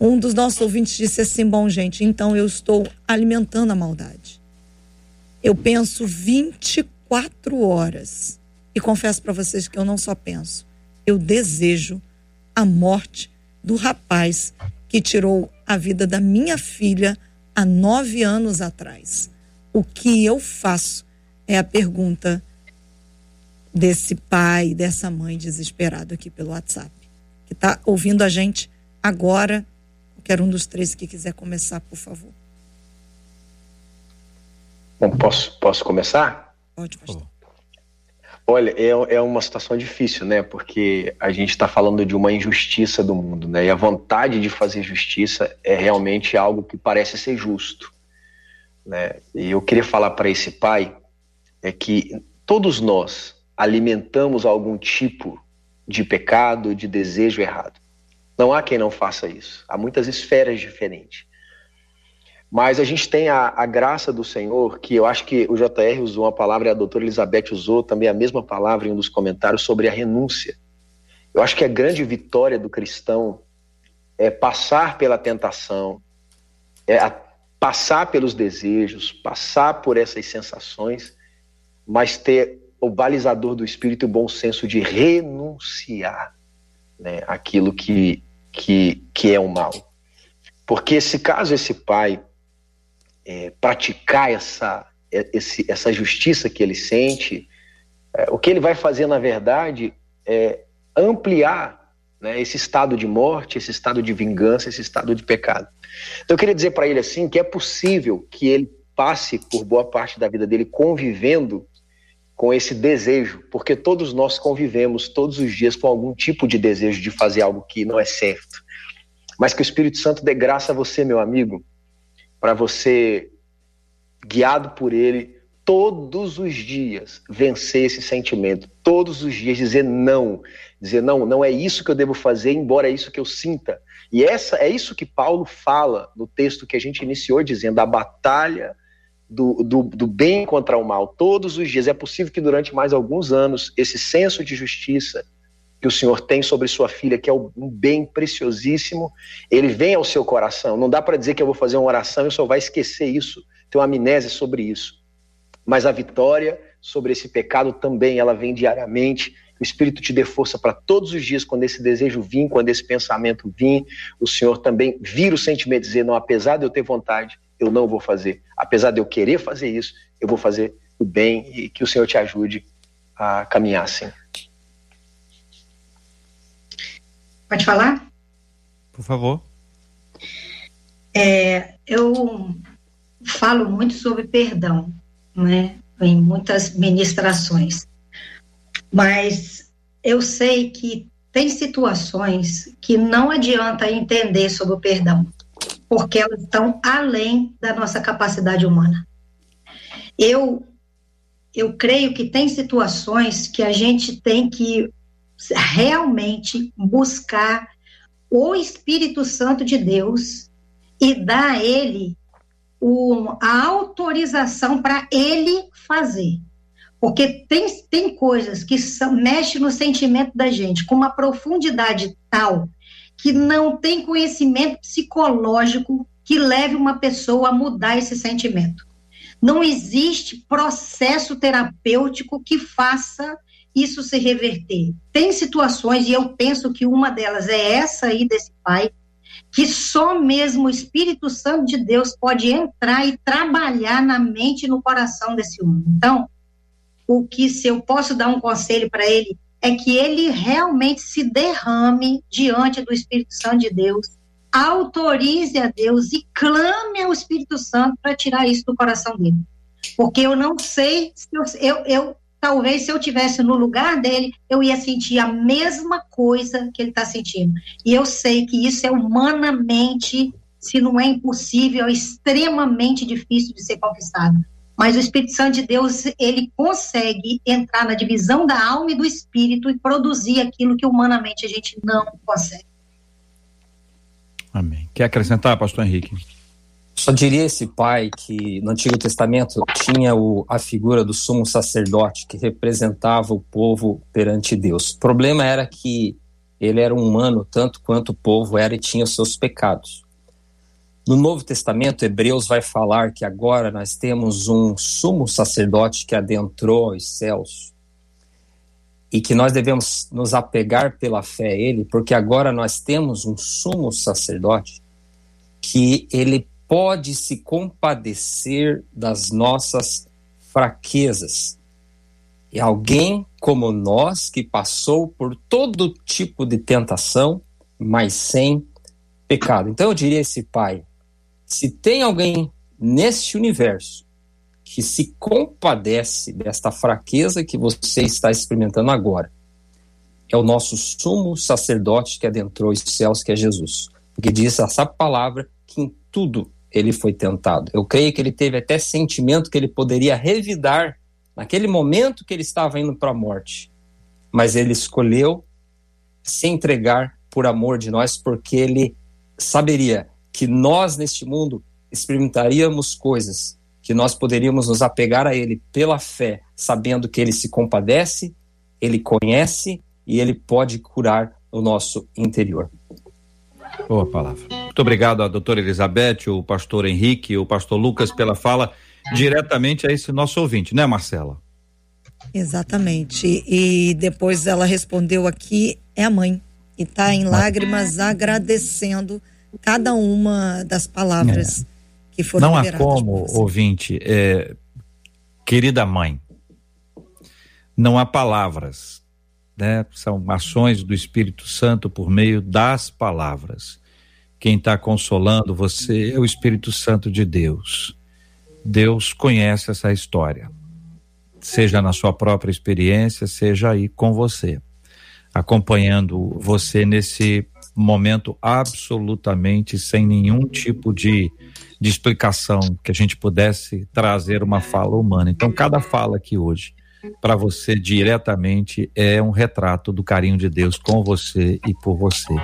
um dos nossos ouvintes disse assim: Bom, gente, então eu estou alimentando a maldade. Eu penso 24 horas. E confesso para vocês que eu não só penso, eu desejo a morte do rapaz que tirou a vida da minha filha há nove anos atrás. O que eu faço é a pergunta desse pai, dessa mãe desesperado aqui pelo WhatsApp, que está ouvindo a gente agora. Quero um dos três que quiser começar, por favor. Bom, posso, posso começar? Pode, pastor. Olha, é, é uma situação difícil, né? Porque a gente está falando de uma injustiça do mundo, né? E a vontade de fazer justiça é realmente algo que parece ser justo, né? E eu queria falar para esse pai é que todos nós alimentamos algum tipo de pecado, de desejo errado. Não há quem não faça isso. Há muitas esferas diferentes. Mas a gente tem a, a, graça do Senhor, que eu acho que o JR usou uma palavra e a doutora Elizabeth usou também a mesma palavra em um dos comentários sobre a renúncia. Eu acho que a grande vitória do cristão é passar pela tentação, é passar pelos desejos, passar por essas sensações, mas ter o balizador do espírito e o bom senso de renunciar né, aquilo que, que, que é o mal. Porque se caso esse pai é, praticar essa, é, esse, essa justiça que ele sente, é, o que ele vai fazer, na verdade, é ampliar né, esse estado de morte, esse estado de vingança, esse estado de pecado. Então eu queria dizer para ele assim que é possível que ele passe por boa parte da vida dele convivendo com esse desejo, porque todos nós convivemos todos os dias com algum tipo de desejo de fazer algo que não é certo. Mas que o Espírito Santo dê graça a você, meu amigo, para você, guiado por ele, todos os dias vencer esse sentimento, todos os dias dizer não, dizer não, não é isso que eu devo fazer, embora é isso que eu sinta. E essa é isso que Paulo fala no texto que a gente iniciou dizendo a batalha do, do, do bem contra o mal todos os dias. É possível que durante mais alguns anos esse senso de justiça que o Senhor tem sobre sua filha, que é um bem preciosíssimo, ele vem ao seu coração. Não dá para dizer que eu vou fazer uma oração e só vai esquecer isso, ter uma amnésia sobre isso. Mas a vitória sobre esse pecado também, ela vem diariamente. O Espírito te dê força para todos os dias, quando esse desejo vir, quando esse pensamento vir, o Senhor também vira o sentimento, dizer, não, apesar de eu ter vontade, eu não vou fazer. Apesar de eu querer fazer isso, eu vou fazer o bem e que o Senhor te ajude a caminhar assim. Pode falar? Por favor. É, eu falo muito sobre perdão, né? Em muitas ministrações. Mas eu sei que tem situações que não adianta entender sobre o perdão, porque elas estão além da nossa capacidade humana. Eu eu creio que tem situações que a gente tem que realmente buscar o Espírito Santo de Deus e dar a ele o, a autorização para ele fazer. Porque tem, tem coisas que são, mexem no sentimento da gente com uma profundidade tal que não tem conhecimento psicológico que leve uma pessoa a mudar esse sentimento. Não existe processo terapêutico que faça isso se reverter. Tem situações, e eu penso que uma delas é essa aí desse pai, que só mesmo o Espírito Santo de Deus pode entrar e trabalhar na mente e no coração desse homem. Então, o que se eu posso dar um conselho para ele é que ele realmente se derrame diante do Espírito Santo de Deus, autorize a Deus e clame ao Espírito Santo para tirar isso do coração dele. Porque eu não sei se eu, eu, eu talvez se eu tivesse no lugar dele, eu ia sentir a mesma coisa que ele está sentindo. E eu sei que isso é humanamente, se não é impossível, é extremamente difícil de ser conquistado. Mas o Espírito Santo de Deus, ele consegue entrar na divisão da alma e do espírito e produzir aquilo que humanamente a gente não consegue. Amém. Quer acrescentar, pastor Henrique? Só diria esse pai que no Antigo Testamento tinha o, a figura do sumo sacerdote que representava o povo perante Deus. O problema era que ele era um humano tanto quanto o povo era e tinha os seus pecados. No Novo Testamento, Hebreus vai falar que agora nós temos um sumo sacerdote que adentrou os céus e que nós devemos nos apegar pela fé a ele, porque agora nós temos um sumo sacerdote que ele pode se compadecer das nossas fraquezas. E alguém como nós que passou por todo tipo de tentação, mas sem pecado. Então eu diria a esse pai: se tem alguém neste universo que se compadece desta fraqueza que você está experimentando agora, é o nosso sumo sacerdote que adentrou os céus, que é Jesus. Porque diz essa palavra que em tudo ele foi tentado. Eu creio que ele teve até sentimento que ele poderia revidar naquele momento que ele estava indo para a morte. Mas ele escolheu se entregar por amor de nós, porque ele saberia que nós neste mundo experimentaríamos coisas que nós poderíamos nos apegar a Ele pela fé, sabendo que Ele se compadece, Ele conhece e Ele pode curar o nosso interior. Boa palavra. Muito obrigado a doutora Elizabeth, o pastor Henrique, o pastor Lucas pela fala diretamente a esse nosso ouvinte, né, Marcela? Exatamente. E depois ela respondeu aqui, é a mãe. E está em lágrimas agradecendo cada uma das palavras é. que foram Não há como, ouvinte, é, querida mãe, não há palavras, né? São ações do Espírito Santo por meio das palavras. Quem está consolando você é o Espírito Santo de Deus. Deus conhece essa história, seja na sua própria experiência, seja aí com você, acompanhando você nesse momento absolutamente sem nenhum tipo de, de explicação que a gente pudesse trazer uma fala humana. Então, cada fala aqui hoje para você diretamente é um retrato do carinho de Deus com você e por você.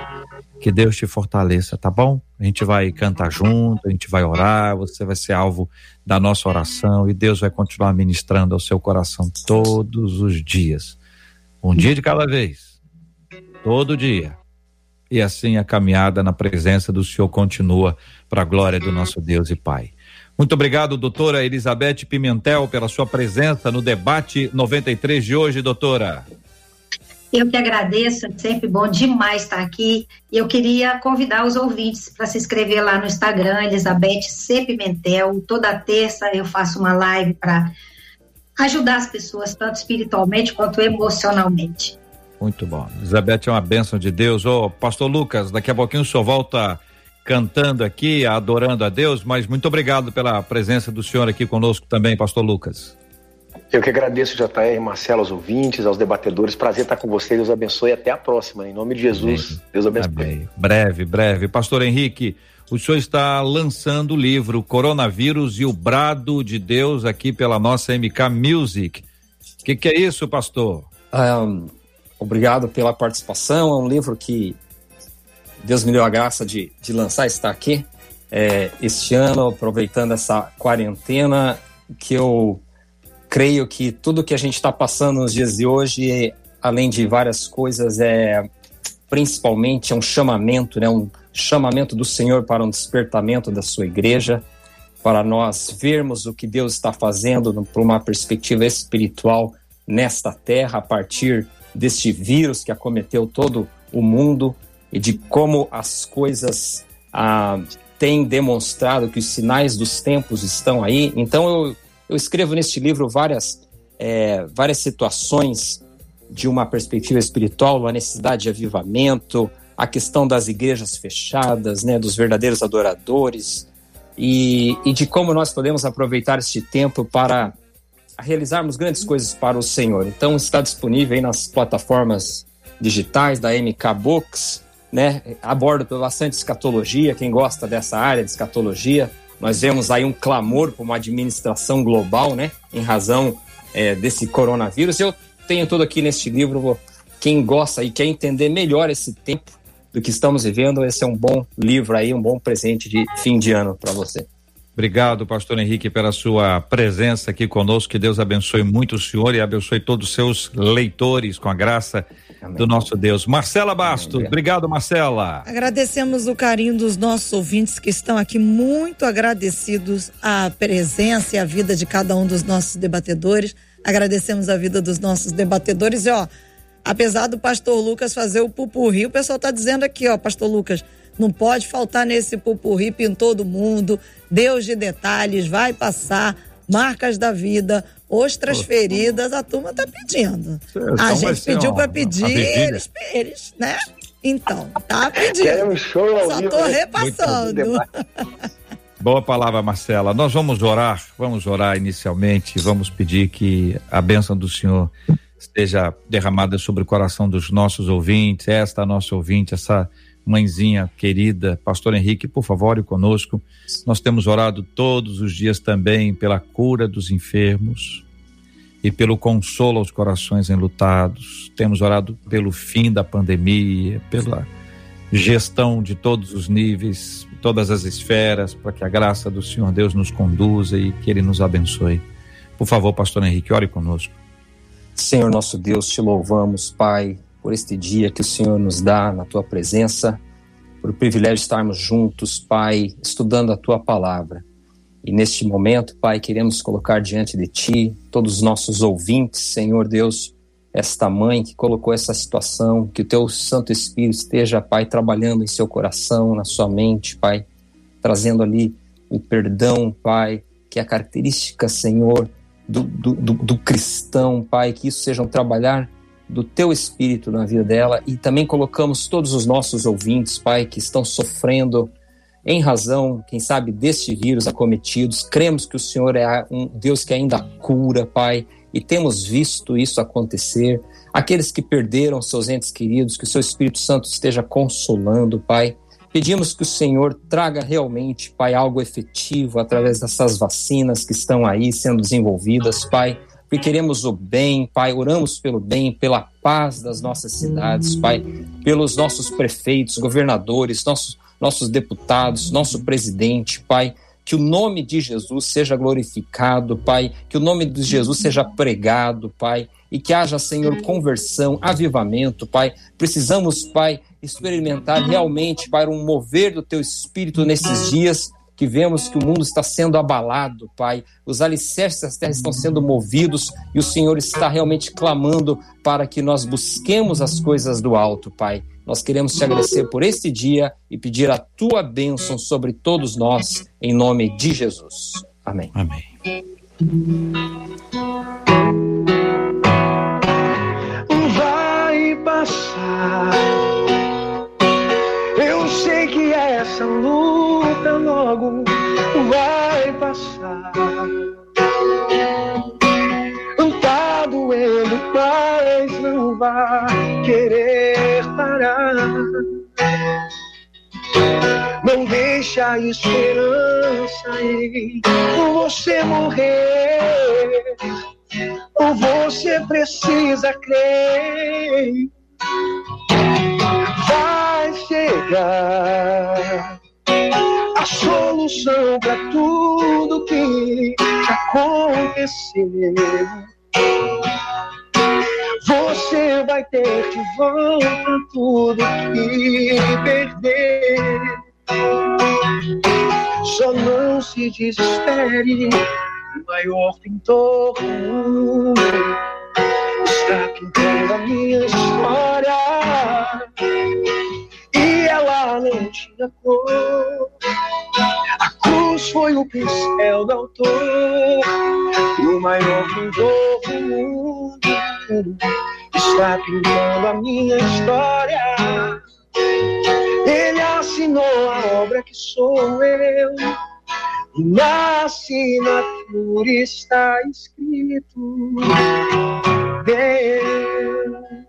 Que Deus te fortaleça, tá bom? A gente vai cantar junto, a gente vai orar, você vai ser alvo da nossa oração e Deus vai continuar ministrando ao seu coração todos os dias. Um dia de cada vez. Todo dia. E assim a caminhada na presença do Senhor continua para a glória do nosso Deus e Pai. Muito obrigado, doutora Elizabeth Pimentel, pela sua presença no debate 93 de hoje, doutora. Eu que agradeço, é sempre bom demais estar aqui. E eu queria convidar os ouvintes para se inscrever lá no Instagram, Elizabeth C. Pimentel. Toda terça eu faço uma live para ajudar as pessoas, tanto espiritualmente quanto emocionalmente. Muito bom. Elizabeth é uma bênção de Deus. Ô, pastor Lucas, daqui a pouquinho o senhor volta cantando aqui, adorando a Deus, mas muito obrigado pela presença do senhor aqui conosco também, pastor Lucas. Eu que agradeço, JR, Marcelo, aos ouvintes, aos debatedores. Prazer estar com vocês. Deus abençoe. Até a próxima. Em nome de Jesus. Amém. Deus abençoe. Amém. Breve, breve. Pastor Henrique, o senhor está lançando o livro Coronavírus e o Brado de Deus aqui pela nossa MK Music. O que, que, é isso, pastor? Um, obrigado pela participação. É um livro que Deus me deu a graça de, de lançar, está aqui é, este ano, aproveitando essa quarentena, que eu creio que tudo que a gente está passando nos dias de hoje, além de várias coisas, é principalmente é um chamamento, né, um chamamento do Senhor para um despertamento da sua igreja, para nós vermos o que Deus está fazendo por uma perspectiva espiritual nesta terra, a partir deste vírus que acometeu todo o mundo e de como as coisas ah, têm demonstrado que os sinais dos tempos estão aí. Então eu, eu escrevo neste livro várias, é, várias situações de uma perspectiva espiritual, a necessidade de avivamento, a questão das igrejas fechadas, né, dos verdadeiros adoradores e, e de como nós podemos aproveitar este tempo para realizarmos grandes coisas para o Senhor. Então está disponível aí nas plataformas digitais da MK Books, né? Aborda bastante escatologia, quem gosta dessa área de escatologia. Nós vemos aí um clamor por uma administração global, né? Em razão é, desse coronavírus. Eu tenho tudo aqui neste livro. Quem gosta e quer entender melhor esse tempo do que estamos vivendo, esse é um bom livro aí, um bom presente de fim de ano para você. Obrigado, pastor Henrique, pela sua presença aqui conosco. Que Deus abençoe muito o senhor e abençoe todos os seus leitores com a graça Amém. do nosso Deus. Marcela Bastos, Amém. obrigado, Marcela. Agradecemos o carinho dos nossos ouvintes que estão aqui muito agradecidos à presença e à vida de cada um dos nossos debatedores. Agradecemos a vida dos nossos debatedores e ó, apesar do pastor Lucas fazer o pupurri, o pessoal está dizendo aqui, ó, pastor Lucas, não pode faltar nesse pupurri, pintou do mundo, Deus de detalhes, vai passar, marcas da vida, ostras feridas, a turma tá pedindo. a gente pediu para pedir, eles, eles, né? Então, tá pedindo. show Só tô repassando. Boa palavra, Marcela. Nós vamos orar, vamos orar inicialmente, vamos pedir que a bênção do Senhor esteja derramada sobre o coração dos nossos ouvintes, esta nossa ouvinte, essa mãezinha querida, pastor Henrique, por favor, conosco. Nós temos orado todos os dias também pela cura dos enfermos e pelo consolo aos corações enlutados. Temos orado pelo fim da pandemia, pela gestão de todos os níveis, todas as esferas, para que a graça do Senhor Deus nos conduza e que Ele nos abençoe. Por favor, pastor Henrique, ore conosco. Senhor nosso Deus, te louvamos, Pai, por este dia que o Senhor nos dá na tua presença, por o privilégio de estarmos juntos, Pai, estudando a tua palavra. E neste momento, Pai, queremos colocar diante de ti todos os nossos ouvintes, Senhor Deus, esta mãe que colocou essa situação, que o teu Santo Espírito esteja, Pai, trabalhando em seu coração, na sua mente, Pai, trazendo ali o perdão, Pai, que é a característica, Senhor, do, do, do, cristão, Pai, que isso seja um trabalhar do teu Espírito na vida dela e também colocamos todos os nossos ouvintes, Pai, que estão sofrendo em razão, quem sabe, deste vírus acometidos. Cremos que o Senhor é um Deus que ainda cura, Pai, e temos visto isso acontecer. Aqueles que perderam seus entes queridos, que o seu Espírito Santo esteja consolando, Pai. Pedimos que o Senhor traga realmente, Pai, algo efetivo através dessas vacinas que estão aí sendo desenvolvidas, Pai. Porque queremos o bem, Pai. Oramos pelo bem, pela paz das nossas cidades, Pai. Pelos nossos prefeitos, governadores, nossos, nossos deputados, nosso presidente, Pai que o nome de Jesus seja glorificado, Pai, que o nome de Jesus seja pregado, Pai, e que haja, Senhor, conversão, avivamento, Pai. Precisamos, Pai, experimentar realmente, Pai, um mover do Teu Espírito nesses dias que vemos que o mundo está sendo abalado, Pai. Os alicerces das terras estão sendo movidos e o Senhor está realmente clamando para que nós busquemos as coisas do alto, Pai. Nós queremos te agradecer por este dia e pedir a tua bênção sobre todos nós, em nome de Jesus. Amém. Amém. Vai passar. Eu sei que essa luta logo vai passar. Tá doendo, mas não vai querer não deixa a esperança em você morrer. Ou você precisa crer. Vai chegar a solução para tudo que aconteceu você vai ter de volta tudo que perder. Só não se desespere, o maior pintor do mundo está pintando a minha história. E ela não tinha cor. Foi o pincel do autor, o maior pintor do mundo está pintando a minha história. Ele assinou a obra que sou eu. E na assinatura está escrito Deus.